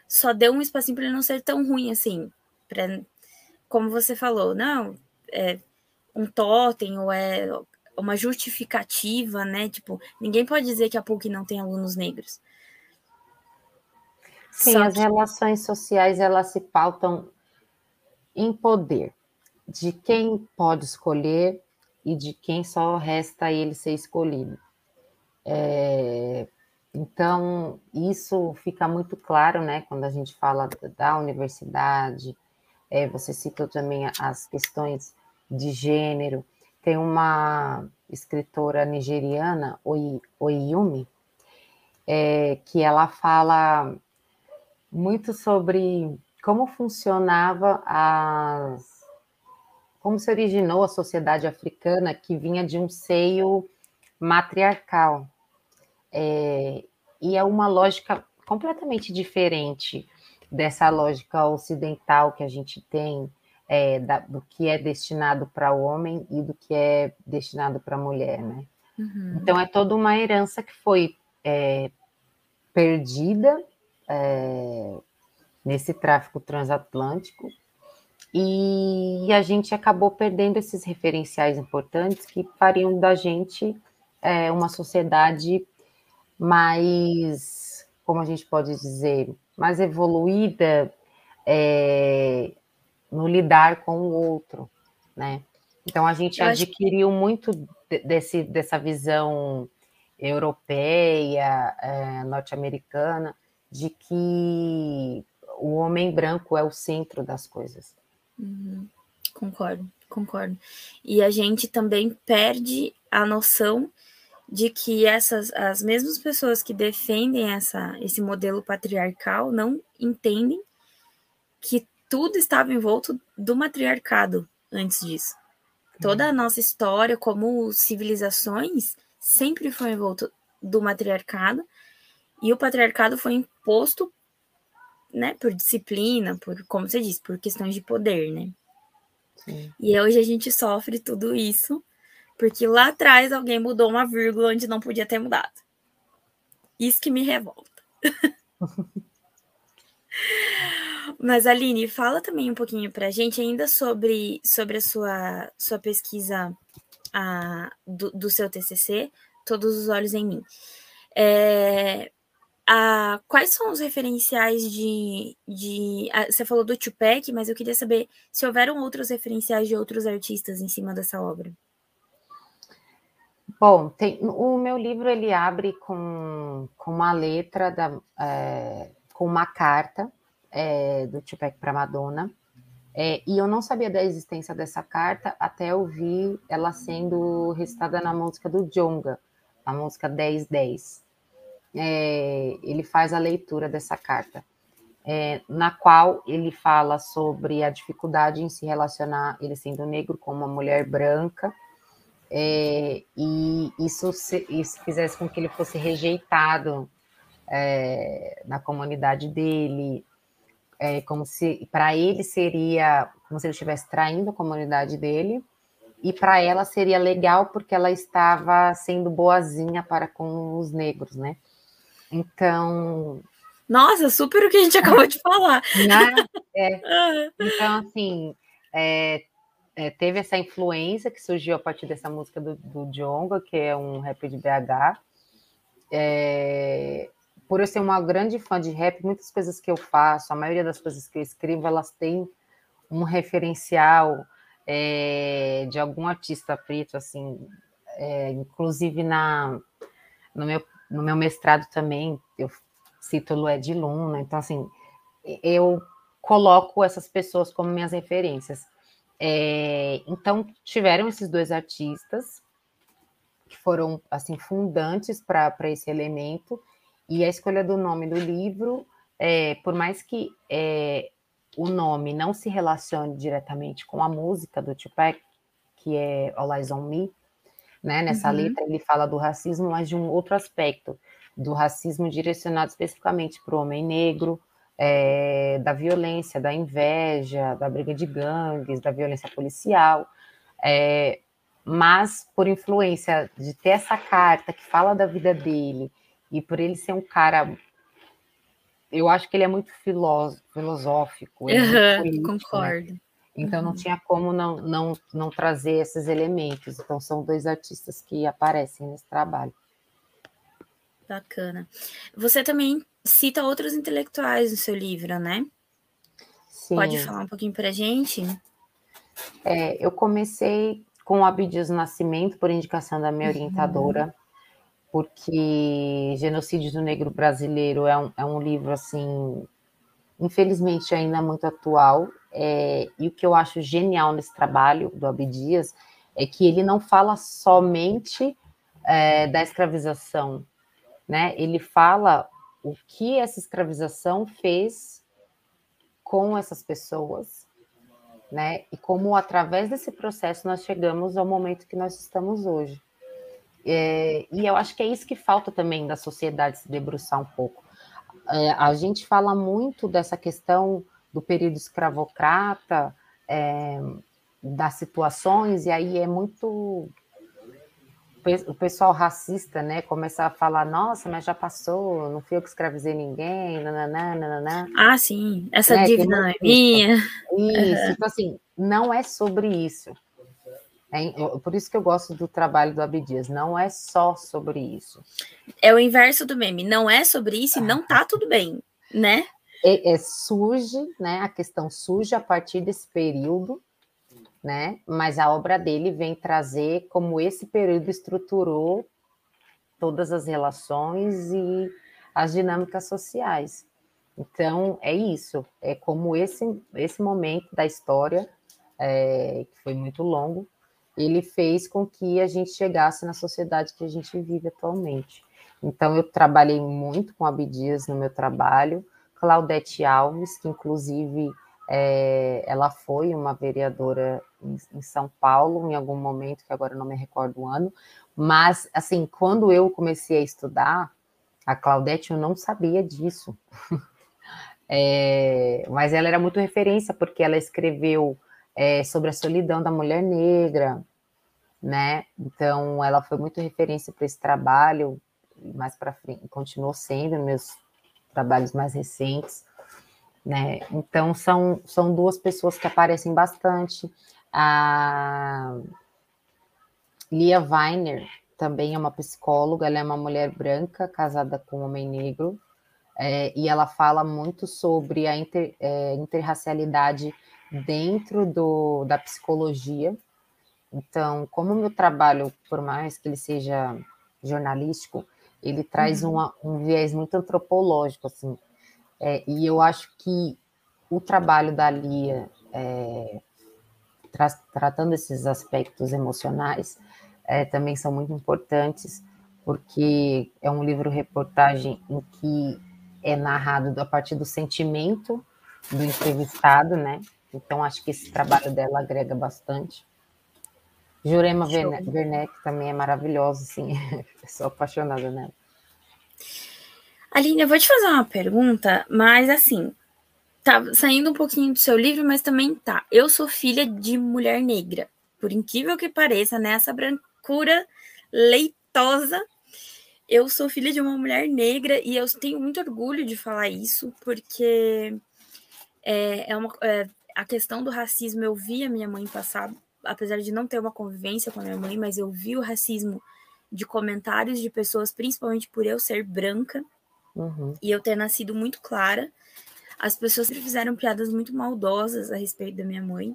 só deu um espacinho para ele não ser tão ruim assim. Pra, como você falou, não, é um totem ou é uma justificativa, né? Tipo, ninguém pode dizer que a PUC não tem alunos negros. Sim, Só as que- relações sociais elas se pautam em poder de quem pode escolher e de quem só resta ele ser escolhido. É, então, isso fica muito claro, né, quando a gente fala da- da universidade, é, você citou também as questões de gênero. Tem uma escritora nigeriana, Oyumi, é, que ela fala muito sobre como funcionava as como se originou a sociedade africana que vinha de um seio matriarcal. É, e é uma lógica completamente diferente dessa lógica ocidental que a gente tem é, da- do que é destinado para o homem e do que é destinado para a mulher, né? Uhum. Então é toda uma herança que foi é, perdida é, nesse tráfico transatlântico e a gente acabou perdendo esses referenciais importantes que fariam da gente é, uma sociedade mais, como a gente pode dizer, mais evoluída é, no lidar com o outro, né? Então a gente Eu adquiriu muito de- desse, dessa visão europeia, é, norte-americana, de que o homem branco é o centro das coisas. Uhum. Concordo, concordo. E a gente também perde a noção de que essas as mesmas pessoas que defendem essa, esse modelo patriarcal não entendem que tudo estava envolto do matriarcado antes disso. Toda a nossa história, como civilizações, sempre foi envolto do matriarcado, e o patriarcado foi imposto, né, por disciplina, por, como você disse, por questões de poder, né? Sim. E hoje a gente sofre tudo isso porque lá atrás alguém mudou uma vírgula onde não podia ter mudado. Isso que me revolta. Mas Aline, fala também um pouquinho para a gente ainda sobre, sobre a sua, sua pesquisa a, do, do seu TCC, Todos os Olhos em Mim. É, a, quais são os referenciais de. de a, você falou do Tupac, mas eu queria saber se houveram outros referenciais de outros artistas em cima dessa obra. Bom, tem, o meu livro ele abre com, com uma letra, da, é, com uma carta é, do Tupac para Madonna. É, e eu não sabia da existência dessa carta até ouvir ela sendo recitada na música do Jonga, a música 1010. É, ele faz a leitura dessa carta, é, na qual ele fala sobre a dificuldade em se relacionar, ele sendo negro, com uma mulher branca, é, e isso, se, isso fizesse com que ele fosse rejeitado é, na comunidade dele, é, como se para ele seria como se ele estivesse traindo a comunidade dele, e para ela seria legal porque ela estava sendo boazinha para com os negros, né? Então. Nossa, super o que a gente acabou de falar. Né? É, então, assim, é, é, teve essa influência que surgiu a partir dessa música do, do Djonga, que é um rap de BH. É, por eu ser uma grande fã de rap, muitas coisas que eu faço, a maioria das coisas que eu escrevo, elas têm um referencial é, de algum artista preto, assim, é, inclusive na, no, meu, no meu mestrado também, eu cito Lued Luna, então, assim, eu coloco essas pessoas como minhas referências. É, então, tiveram esses dois artistas que foram, assim, fundantes para esse elemento, e a escolha do nome do livro, é, por mais que é, o nome não se relacione diretamente com a música do Tupac, que é All Eyes on Me, né? Nessa uhum. letra ele fala do racismo, mas de um outro aspecto, do racismo direcionado especificamente para o homem negro, é, da violência, da inveja, da briga de gangues, da violência policial, é, mas por influência de ter essa carta que fala da vida dele e por ele ser um cara eu acho que ele é muito filosófico. Uhum, é político, né? concordo. Né? Então não uhum. tinha como não, não, não trazer esses elementos. Então são dois artistas que aparecem nesse trabalho. Bacana. Você também cita outros intelectuais no seu livro, né? Sim. Pode falar um pouquinho para a gente? É, eu comecei com o Abdias Nascimento, por indicação da minha uhum. orientadora, porque Genocídio do Negro Brasileiro é um, é um livro, assim, infelizmente ainda muito atual, é, e o que eu acho genial nesse trabalho do Abdias é que ele não fala somente é, da escravização, né? Ele fala o que essa escravização fez com essas pessoas, né? E como através desse processo nós chegamos ao momento que nós estamos hoje. É, e eu acho que é isso que falta também da sociedade se debruçar um pouco. É, a gente fala muito dessa questão do período escravocrata, é, das situações, e aí é muito. O pessoal racista, né, começa a falar, nossa, mas já passou, não fui eu que escravizei ninguém, nananã, nananã. Ah, sim, essa né, dívida não é minha. Isso, então assim, não é sobre isso. É, por isso que eu gosto do trabalho do Abdias, não é só sobre isso. É o inverso do meme, não é sobre isso e não tá tudo bem, né? É, é, surge, né? A questão surge a partir desse período, né? Mas a obra dele vem trazer como esse período estruturou todas as relações e as dinâmicas sociais. Então, é isso, é como esse, esse momento da história, é, que foi muito longo, ele fez com que a gente chegasse na sociedade que a gente vive atualmente. Então, eu trabalhei muito com Abdias no meu trabalho, Claudete Alves, que inclusive é, ela foi uma vereadora em, em, São Paulo em algum momento, que agora não me recordo o ano, mas, assim, quando eu comecei a estudar, a Claudete, eu não sabia disso. é, mas ela era muito referência, porque ela escreveu é, sobre a solidão da mulher negra, né? Então, ela foi muito referência para esse trabalho, mais para frente, continuou sendo meus trabalhos mais recentes, né? Então, são, são duas pessoas que aparecem bastante. A Lia Weiner também é uma psicóloga, ela é uma mulher branca, casada com um homem negro, é, e ela fala muito sobre a inter, é, interracialidade dentro do, da psicologia, então, como o meu trabalho, por mais que ele seja jornalístico, ele traz uhum. uma, um viés muito antropológico, assim. É, e eu acho que o trabalho da Lia, é, tra tratando esses aspectos emocionais, é, também são muito importantes, porque é um livro-reportagem em que é narrado a partir do sentimento do entrevistado, né? Então, acho que esse trabalho dela agrega bastante. Jurema Werneck também é maravilhosa, assim, sou apaixonada nela. Aline, eu vou te fazer uma pergunta, mas assim, tá saindo um pouquinho do seu livro, mas também tá. Eu sou filha de mulher negra, por incrível que pareça, nessa brancura leitosa, eu sou filha de uma mulher negra e eu tenho muito orgulho de falar isso, porque é, é uma, é, a questão do racismo eu vi a minha mãe passar apesar de não ter uma convivência com a minha mãe, mas eu vi o racismo de comentários de pessoas, principalmente por eu ser branca, Uhum. E eu ter nascido muito clara. As pessoas sempre fizeram piadas muito maldosas a respeito da minha mãe.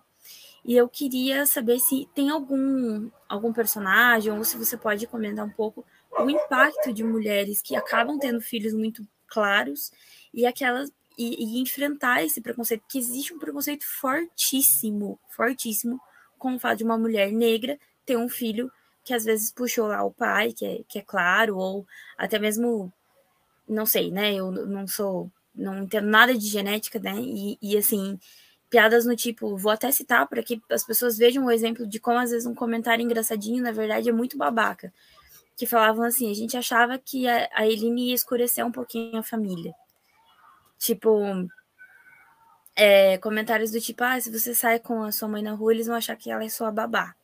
E eu queria saber se tem algum, algum personagem, ou se você pode comentar um pouco o impacto de mulheres que acabam tendo filhos muito claros e aquelas e, e, enfrentar esse preconceito, que existe um preconceito fortíssimo, fortíssimo, com o fato de uma mulher negra ter um filho que às vezes puxou lá o pai, que é, que é claro, ou até mesmo, não sei, né? Eu não sou, não entendo nada de genética, né? E, e assim, piadas no tipo, vou até citar para que as pessoas vejam o exemplo de como às vezes um comentário engraçadinho, na verdade, é muito babaca. Que falavam assim, a gente achava que a, a Eline ia escurecer um pouquinho a família. Tipo, é, comentários do tipo, ah, se você sai com a sua mãe na rua, eles vão achar que ela é sua babá.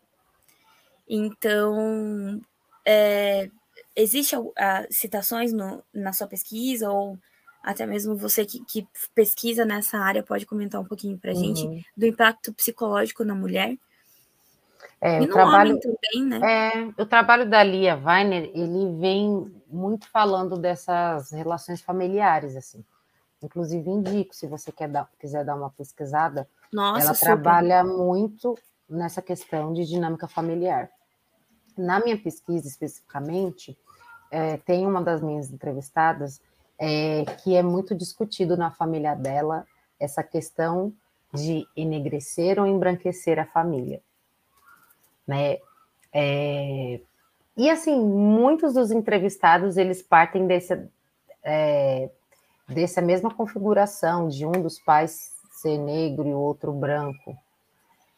Então, é, existe a, citações no, na sua pesquisa, ou até mesmo você que, que, pesquisa nessa área pode comentar um pouquinho para a uhum. gente do impacto psicológico na mulher? É, e no trabalho, também, né? É, o trabalho da Lia Weiner, ele vem muito falando dessas relações familiares, assim. Inclusive, indico, se você quer dar, quiser dar uma pesquisada, Nossa, ela super. trabalha muito nessa questão de dinâmica familiar. Na minha pesquisa, especificamente, é, tem uma das minhas entrevistadas é, que é muito discutido na família dela essa questão de enegrecer ou embranquecer a família. Né? É, e assim, muitos dos entrevistados eles partem desse, é, dessa mesma configuração de um dos pais ser negro e o outro branco,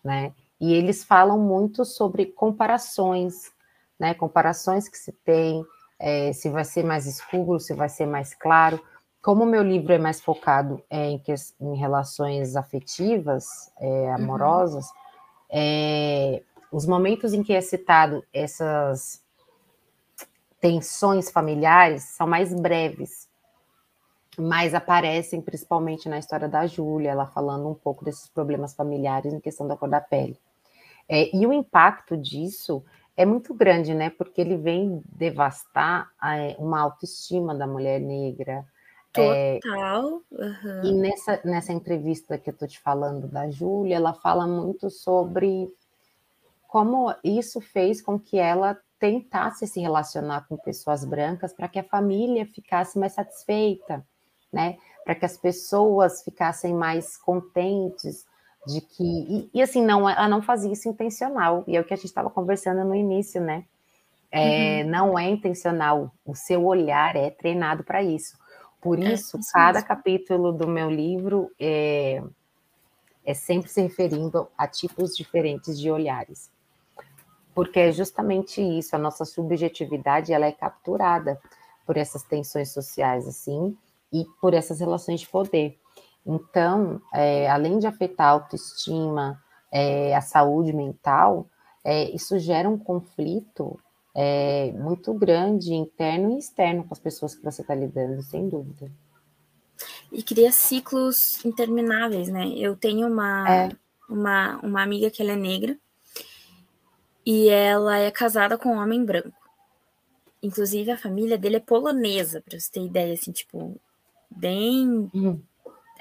né? E eles falam muito sobre comparações, né? Comparações que se tem, é, se vai ser mais escuro, se vai ser mais claro. Como o meu livro é mais focado é, em, que, em, relações afetivas, é, uhum. amorosas, uhum. os momentos em que é citado essas tensões familiares são mais breves, mas aparecem principalmente na história da Júlia, ela falando um pouco desses problemas familiares em questão da cor da pele. É, e o impacto disso é muito grande, né? Porque ele vem devastar é, uma autoestima da mulher negra. Total. É, uhum. E nessa, nessa entrevista que eu estou te falando da Júlia, ela fala muito sobre como isso fez com que ela tentasse se relacionar com pessoas brancas para que a família ficasse mais satisfeita né? Para que as pessoas ficassem mais contentes de que. E, e, assim, não, ela não fazia isso intencional, e é o que a gente estava conversando no início, né? É, uhum. Não é intencional, o seu olhar é treinado para isso. Por é, isso, é, isso cada mesmo. capítulo do meu livro é, é sempre se referindo a tipos diferentes de olhares. Porque é justamente isso, a nossa subjetividade ela é capturada por essas tensões sociais, assim, e por essas relações de poder. Então, é, além de afetar a autoestima, é, a saúde mental, é, isso gera um conflito é, muito grande, interno e externo, com as pessoas que você está lidando, sem dúvida. E cria ciclos intermináveis, né? Eu tenho uma, é. uma, uma amiga que ela é negra e ela é casada com um homem branco. Inclusive, a família dele é polonesa, para você ter ideia, assim, tipo, bem uhum.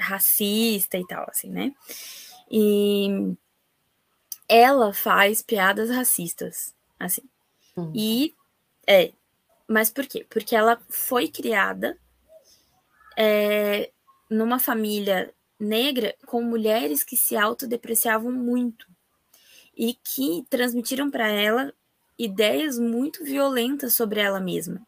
Racista e tal, assim, né? E ela faz piadas racistas, assim. Uhum. E é, mas por quê? Porque ela foi criada é, numa família negra com mulheres que se autodepreciavam muito e que transmitiram para ela ideias muito violentas sobre ela mesma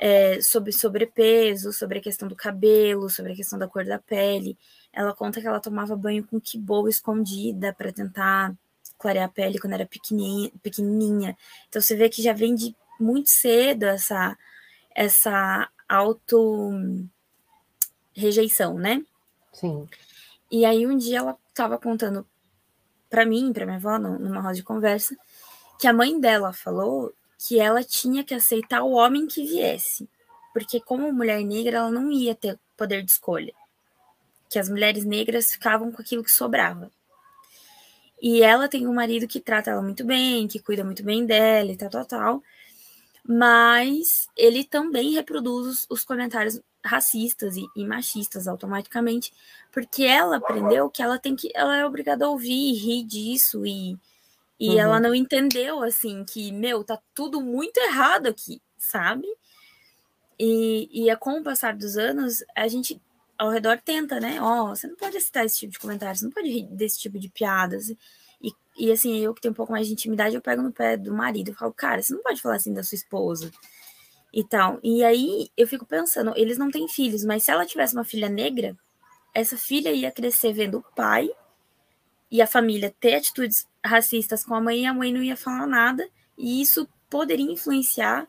é, sobre sobrepeso, sobre a questão do cabelo, sobre a questão da cor da pele. Ela conta que ela tomava banho com kibou escondida para tentar clarear a pele quando era pequenininha, pequenininha. Então você vê que já vem de muito cedo essa essa auto rejeição, né? Sim. E aí um dia ela estava contando para mim, para minha avó, numa roda de conversa, que a mãe dela falou que ela tinha que aceitar o homem que viesse, porque como mulher negra ela não ia ter poder de escolha, que as mulheres negras ficavam com aquilo que sobrava. E ela tem um marido que trata ela muito bem, que cuida muito bem dela e tal, tal, tal. Mas ele também reproduz os, os comentários racistas e, e, machistas automaticamente, porque ela aprendeu que ela tem que, ela é obrigada a ouvir e rir disso e, e uhum. ela não entendeu assim que meu tá tudo muito errado aqui, sabe? E, e é com o passar dos anos a gente ao redor tenta, né? Ó, oh, você não pode citar esse tipo de comentário, você não pode rir desse tipo de piadas. E, e assim, eu que tenho um pouco mais de intimidade, eu pego no pé do marido e falo, cara, você não pode falar assim da sua esposa e tal. E aí eu fico pensando, eles não têm filhos, mas se ela tivesse uma filha negra, essa filha ia crescer vendo o pai e a família ter atitudes racistas com a mãe e a mãe não ia falar nada, e isso poderia influenciar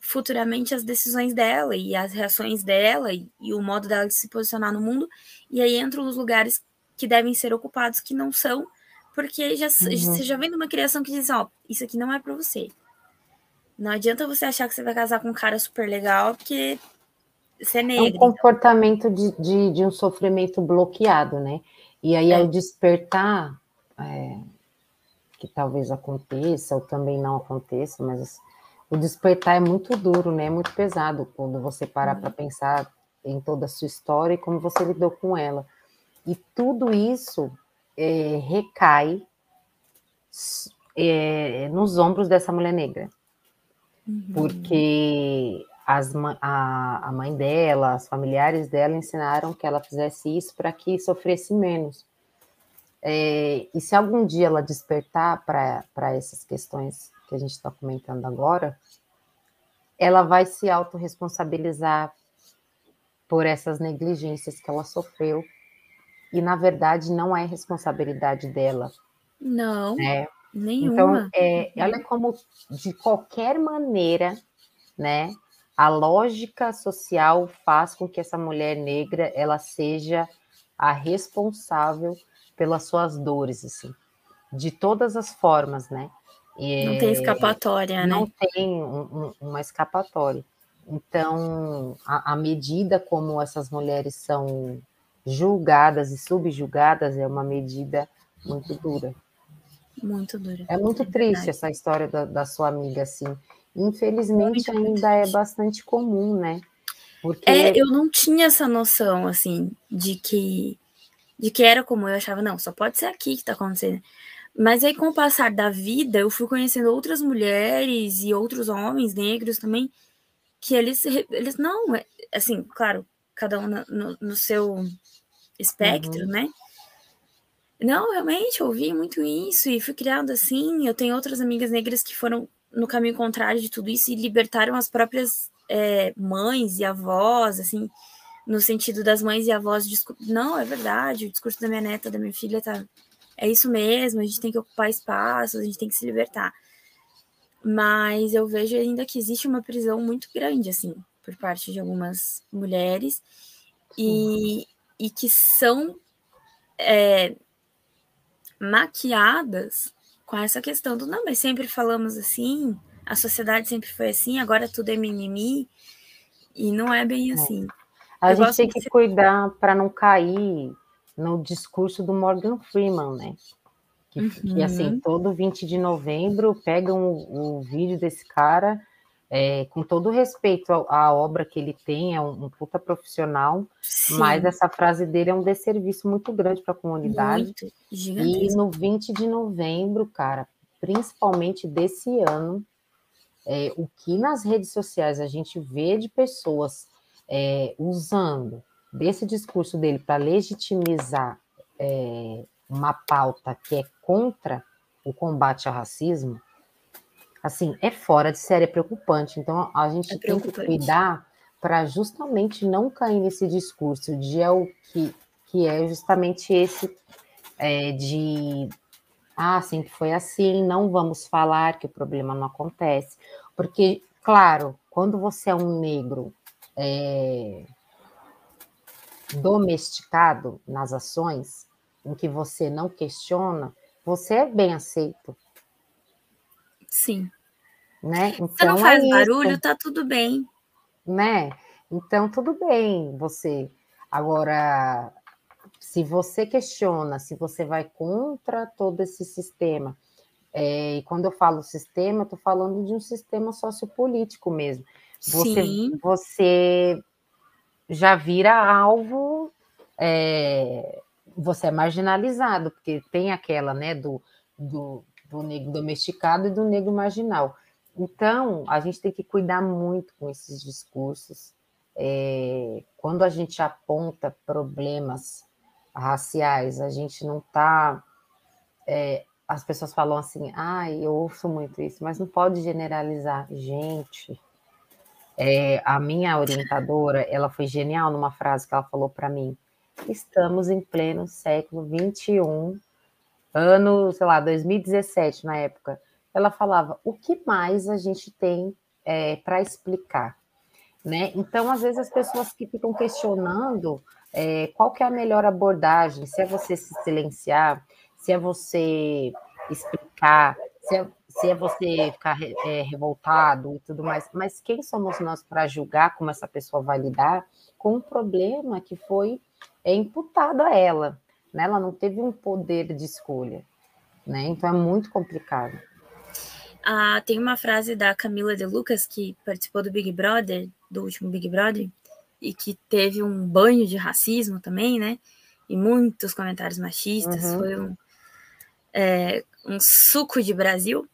futuramente as decisões dela e as reações dela e, e, o modo dela de se posicionar no mundo. E aí entram os lugares que devem ser ocupados que não são, porque já, uhum. você já vem numa criação que diz, ó, isso aqui não é para você. Não adianta você achar que você vai casar com um cara super legal, porque você é negro. É um comportamento de, de, de um sofrimento bloqueado, né? E aí, é. ao despertar, é, que talvez aconteça, ou também não aconteça, mas o despertar é muito duro, né? É muito pesado quando você parar para pensar em toda a sua história e como você lidou com ela. E tudo isso é, recai é, nos ombros dessa mulher negra. Uhum. Porque as, a, a mãe dela, os familiares dela ensinaram que ela fizesse isso para que sofresse menos. É, e se algum dia ela despertar para essas questões que a gente está comentando agora, ela vai se autorresponsabilizar por essas negligências que ela sofreu. E, na verdade, não é responsabilidade dela. Não, né? nenhuma. Então, é, ela é como, de qualquer maneira, né? A lógica social faz com que essa mulher negra ela seja a responsável pelas suas dores, assim, de todas as formas, né? não tem escapatória, não né? Não tem um, um, uma escapatória. Então, a, a, medida como essas mulheres são julgadas e subjugadas é uma medida muito dura. Muito dura. É muito é triste essa história da, da, sua amiga, assim. Infelizmente, ainda é bastante comum, né? Porque... É, eu não tinha essa noção, assim, de que de que era como eu achava, não, só pode ser aqui que tá acontecendo. Mas aí, com o passar da vida, eu fui conhecendo outras mulheres e outros homens negros também, que eles, eles não, é, assim, claro, cada um no, no seu espectro, uhum. né? Não, realmente, eu ouvi muito isso e fui criada assim. Eu tenho outras amigas negras que foram no caminho contrário de tudo isso e libertaram as próprias é, mães e avós, assim, no sentido das mães e avós. Não, é verdade, o discurso da minha neta, da minha filha, tá é isso mesmo, a gente tem que ocupar espaços, a gente tem que se libertar. Mas eu vejo ainda que existe uma prisão muito grande, assim, por parte de algumas mulheres, e, e que são é, maquiadas com essa questão do não, mas sempre falamos assim, a sociedade sempre foi assim, agora tudo é mimimi, e não é bem é. assim. A eu gente tem que cuidar para não cair no discurso do Morgan Freeman, né? Que, uhum. que assim, todo 20 de novembro pegam o, o vídeo desse cara, é, com todo respeito à, obra que ele tem, é um, um puta profissional, Sim. mas essa frase dele é um desserviço muito grande para a comunidade. Muito, e no 20 de novembro, cara, principalmente desse ano, é, o que nas redes sociais a gente vê de pessoas é, usando desse discurso dele para legitimizar é, uma pauta que é contra o combate ao racismo, assim, é fora de série, é preocupante. Então, a gente é tem que cuidar para justamente não cair nesse discurso de é o que, que é justamente esse é, de ah, sempre foi assim, não vamos falar que o problema não acontece. Porque, claro, quando você é um negro é, domesticado nas ações, em que você não questiona, você é bem aceito. Sim. Né? Então, você não então, faz é barulho, isso. tá tudo bem. Né? Então, tudo bem você. Agora, se você questiona, se você vai contra todo esse sistema, é, e quando eu falo sistema, eu estou falando de um sistema sociopolítico mesmo. Você, Sim. você já vira alvo, é, você é marginalizado, porque tem aquela, né, do, do, do negro domesticado e do negro marginal. Então, a gente tem que cuidar muito com esses discursos. É, quando a gente aponta problemas raciais, a gente não está. É, as pessoas falam assim, ah, eu ouço muito isso, mas não pode generalizar. Gente, é, a minha orientadora, ela foi genial numa frase que ela falou para mim. Estamos em pleno século 21, ano, sei lá, 2017 na época ela falava o que mais a gente tem é, para explicar. Né? Então, às vezes, as pessoas que ficam questionando é, qual que é a melhor abordagem, se é você se silenciar, se é você explicar, se é, se é você ficar é, revoltado e tudo mais, mas quem somos nós para julgar como essa pessoa vai lidar com um problema que foi é, imputado a ela? Né? Ela não teve um poder de escolha, né? Então é muito complicado. Ah, tem uma frase da Camila de Lucas, que participou do Big Brother, do último Big Brother, e que teve um banho de racismo também, né? E muitos comentários machistas. Uhum. Foi um, é, um suco de Brasil.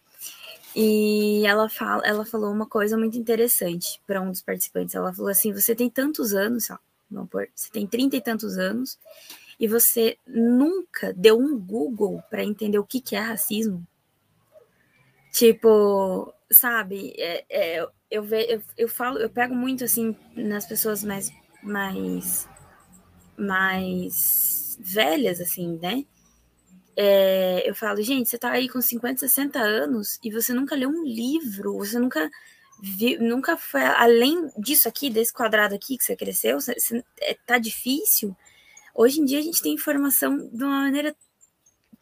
E ela, fala, ela falou uma coisa muito interessante para um dos participantes. Ela falou assim: você tem tantos anos, ó, vamos pôr, você tem trinta e tantos anos, e você nunca deu um Google para entender o que, que é racismo. Tipo, sabe, é, é, eu, ve, eu, eu falo, eu pego muito assim nas pessoas mais, mais, mais velhas, assim, né? É, eu falo, gente, você tá aí com 50, 60 anos e você nunca leu um livro, você nunca viu, nunca foi além disso aqui, desse quadrado aqui que você cresceu, você, você, é, tá difícil. Hoje em dia a gente tem informação de uma maneira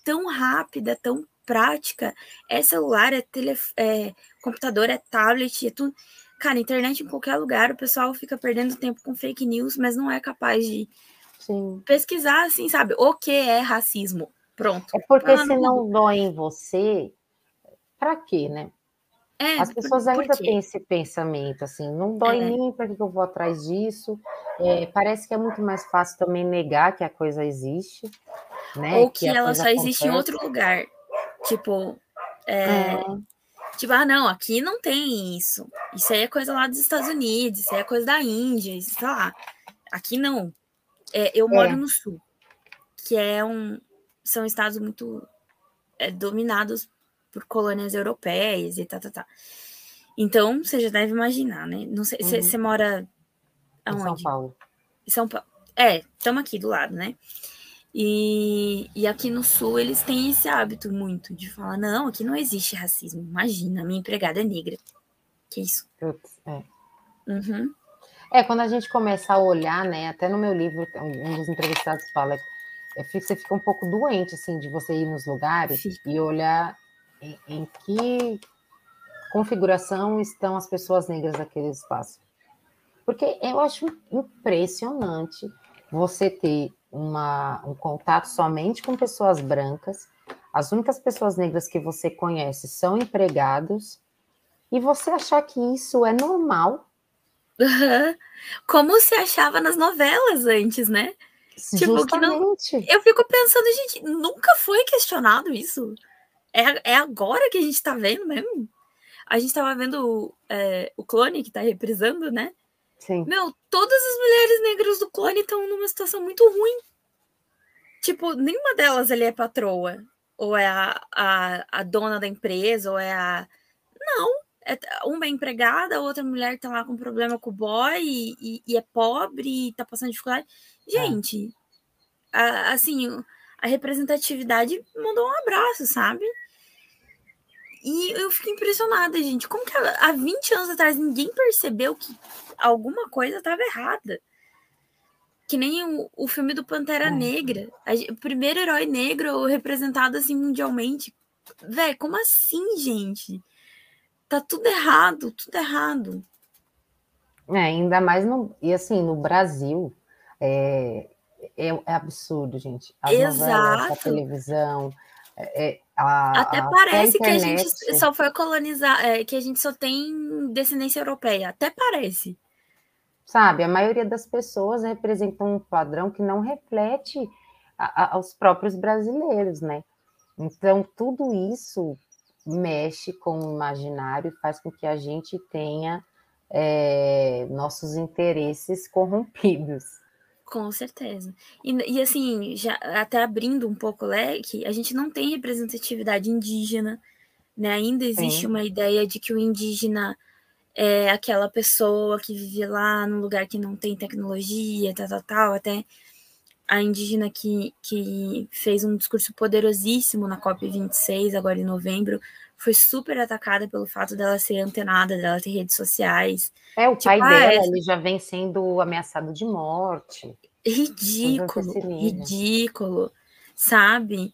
tão rápida, tão prática, é celular, é, tele, é computador, é tablet, é tudo. Cara, internet em qualquer lugar, o pessoal fica perdendo tempo com fake news, mas não é capaz de Sim. pesquisar, assim, sabe? O que é racismo? Pronto. É porque ah, se não dói em você, para quê, né? É, As pessoas ainda têm esse pensamento, assim, não dói é. em mim, para que eu vou atrás disso? É, parece que é muito mais fácil também negar que a coisa existe, né? Ou que, que ela só acontece. existe em outro lugar. Tipo, é, é. tipo, ah, não, aqui não tem isso. Isso aí é coisa lá dos Estados Unidos, isso aí é coisa da Índia, isso, sei lá. Aqui não. É, eu moro é. no sul, que é um. São estados muito é, dominados por colônias europeias e tá, tá, tá. Então, você já deve imaginar, né? Não sei, você uhum. mora aonde? Em São Paulo. São Paulo. É, estamos aqui do lado, né? E, e aqui no Sul eles têm esse hábito muito de falar: não, aqui não existe racismo. Imagina, minha empregada é negra. Que isso? Putz, é. Uhum. É, quando a gente começa a olhar, né? Até no meu livro, um dos entrevistados fala é, você fica um pouco doente, assim, de você ir nos lugares Sim. e olhar em, em, que configuração estão as pessoas negras naquele espaço. Porque eu acho impressionante você ter uma, um contato somente com pessoas brancas, as únicas pessoas negras que você conhece são empregados, e você achar que isso é normal. Como se achava nas novelas antes, né? Tipo, que não... Eu fico pensando, gente, nunca foi questionado isso. É, é agora que a gente tá vendo mesmo. A gente tava vendo é, o clone que tá reprisando, né? Sim. Meu, todas as mulheres negras do clone estão numa situação muito ruim. Tipo, nenhuma delas ele é patroa. Ou é a, a, a dona da empresa, ou é a. Não. É, uma é empregada, a outra mulher tá lá com problema com o boy e, e, e é pobre e tá passando dificuldade. É. Gente, é. a, assim, a representatividade mandou um abraço, sabe? E eu fico impressionada, gente. Como que há 20 anos atrás ninguém percebeu que alguma coisa estava errada? Que nem o, o filme do Pantera Negra. A, o primeiro herói negro representado assim mundialmente. Véi, como assim, gente? Tá tudo errado, tudo errado. É, ainda mais no. E assim, no Brasil, é, é, é absurdo, gente. As Exato. novelas, a televisão, é, é, a, Até a, parece que a gente só foi colonizar, é, que a gente só tem descendência europeia. Até parece. sabe? A maioria das pessoas representam um padrão que não reflete a, a, aos próprios brasileiros, né? Então, tudo isso mexe com o imaginário e faz com que a gente tenha é, nossos interesses corrompidos. Com certeza. E, e, assim, já até abrindo um pouco o leque, a gente não tem representatividade indígena, né? Ainda existe Sim. uma ideia de que o indígena é aquela pessoa que vive lá num lugar que não tem tecnologia, tal, tal, tal. Até a indígena que, que fez um discurso poderosíssimo na COP26, agora em novembro, foi super atacada pelo fato dela ser antenada, dela ter redes sociais. É, o tipo, pai ah, dela é... ele já vem sendo ameaçado de morte. Ridículo, ridículo, sabe?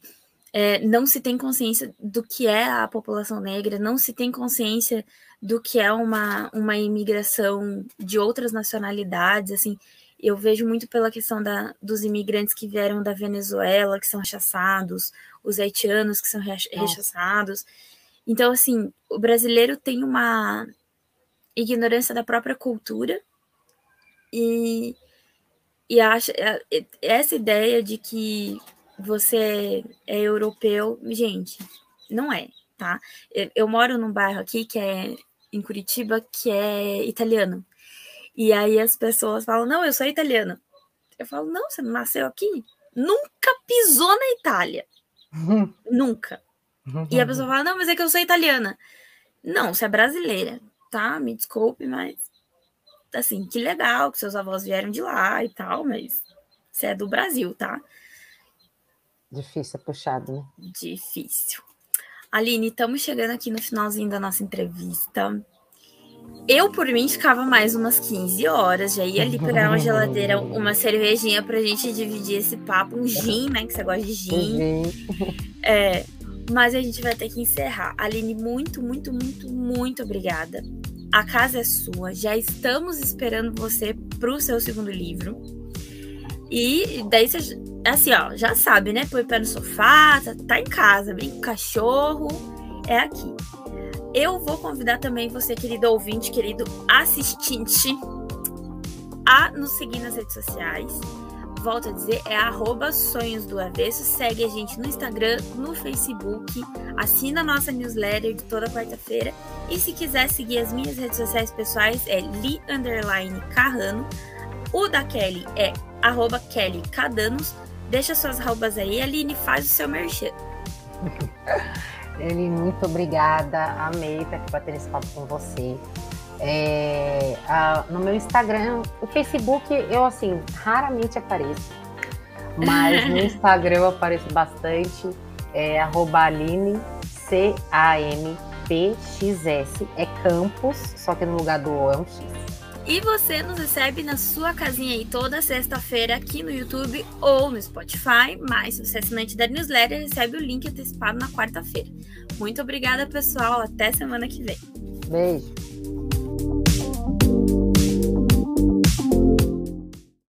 É, não se tem consciência do que é a população negra, não se tem consciência do que é uma, uma imigração de outras nacionalidades, assim, eu vejo muito pela questão da, dos imigrantes que vieram da Venezuela, que são rechaçados, os haitianos que são rechaçados. Então, assim, o brasileiro tem uma ignorância da própria cultura e, e acha é, é, essa ideia de que você é europeu, gente, não é, tá? Eu, eu moro num bairro aqui que é em Curitiba que é italiano. E aí as pessoas falam: "Não, eu sou italiana". Eu falo: "Não, você não nasceu aqui? Nunca pisou na Itália". Nunca. E a pessoa fala: "Não, mas é que eu sou italiana". Não, você é brasileira, tá? Me desculpe, mas assim, que legal que seus avós vieram de lá e tal, mas você é do Brasil, tá? Difícil, é puxado, né? Difícil. Aline, estamos chegando aqui no finalzinho da nossa entrevista. Eu, por mim, ficava mais umas 15 horas, já ia ali pegar uma geladeira, uma cervejinha pra gente dividir esse papo, um gin, né? Que você gosta de gin. É, mas a gente vai ter que encerrar. Aline, muito, muito, muito, muito obrigada. A casa é sua, já estamos esperando você pro seu segundo livro. E daí você assim, ó, já sabe, né? Põe o pé no sofá, tá, tá em casa, brinca com cachorro, é aqui. Eu vou convidar também você, querido ouvinte, querido assistente, a nos seguir nas redes sociais. Volto a dizer, é arroba Sonhos do Avesso. Segue a gente no Instagram, no Facebook, assina a nossa newsletter de toda quarta-feira. E se quiser seguir as minhas redes sociais pessoais, é Li Carrano. O da Kelly é arroba Kelly Cadanos. Deixa suas arrobas aí, Aline, faz o seu merchan. Eli, muito obrigada. Amei estar aqui batendo esse papo com você. É, a, no meu Instagram, o Facebook, eu assim, raramente apareço. Mas no Instagram eu apareço bastante. É arroba Aline, C-A-M-P-X-S. É Campos, só que no lugar do O é um X. E você nos recebe na sua casinha aí toda sexta-feira aqui no YouTube ou no Spotify. Mas se você é assinante da newsletter, recebe o link antecipado na quarta-feira. Muito obrigada, pessoal. Até semana que vem. Beijo. you.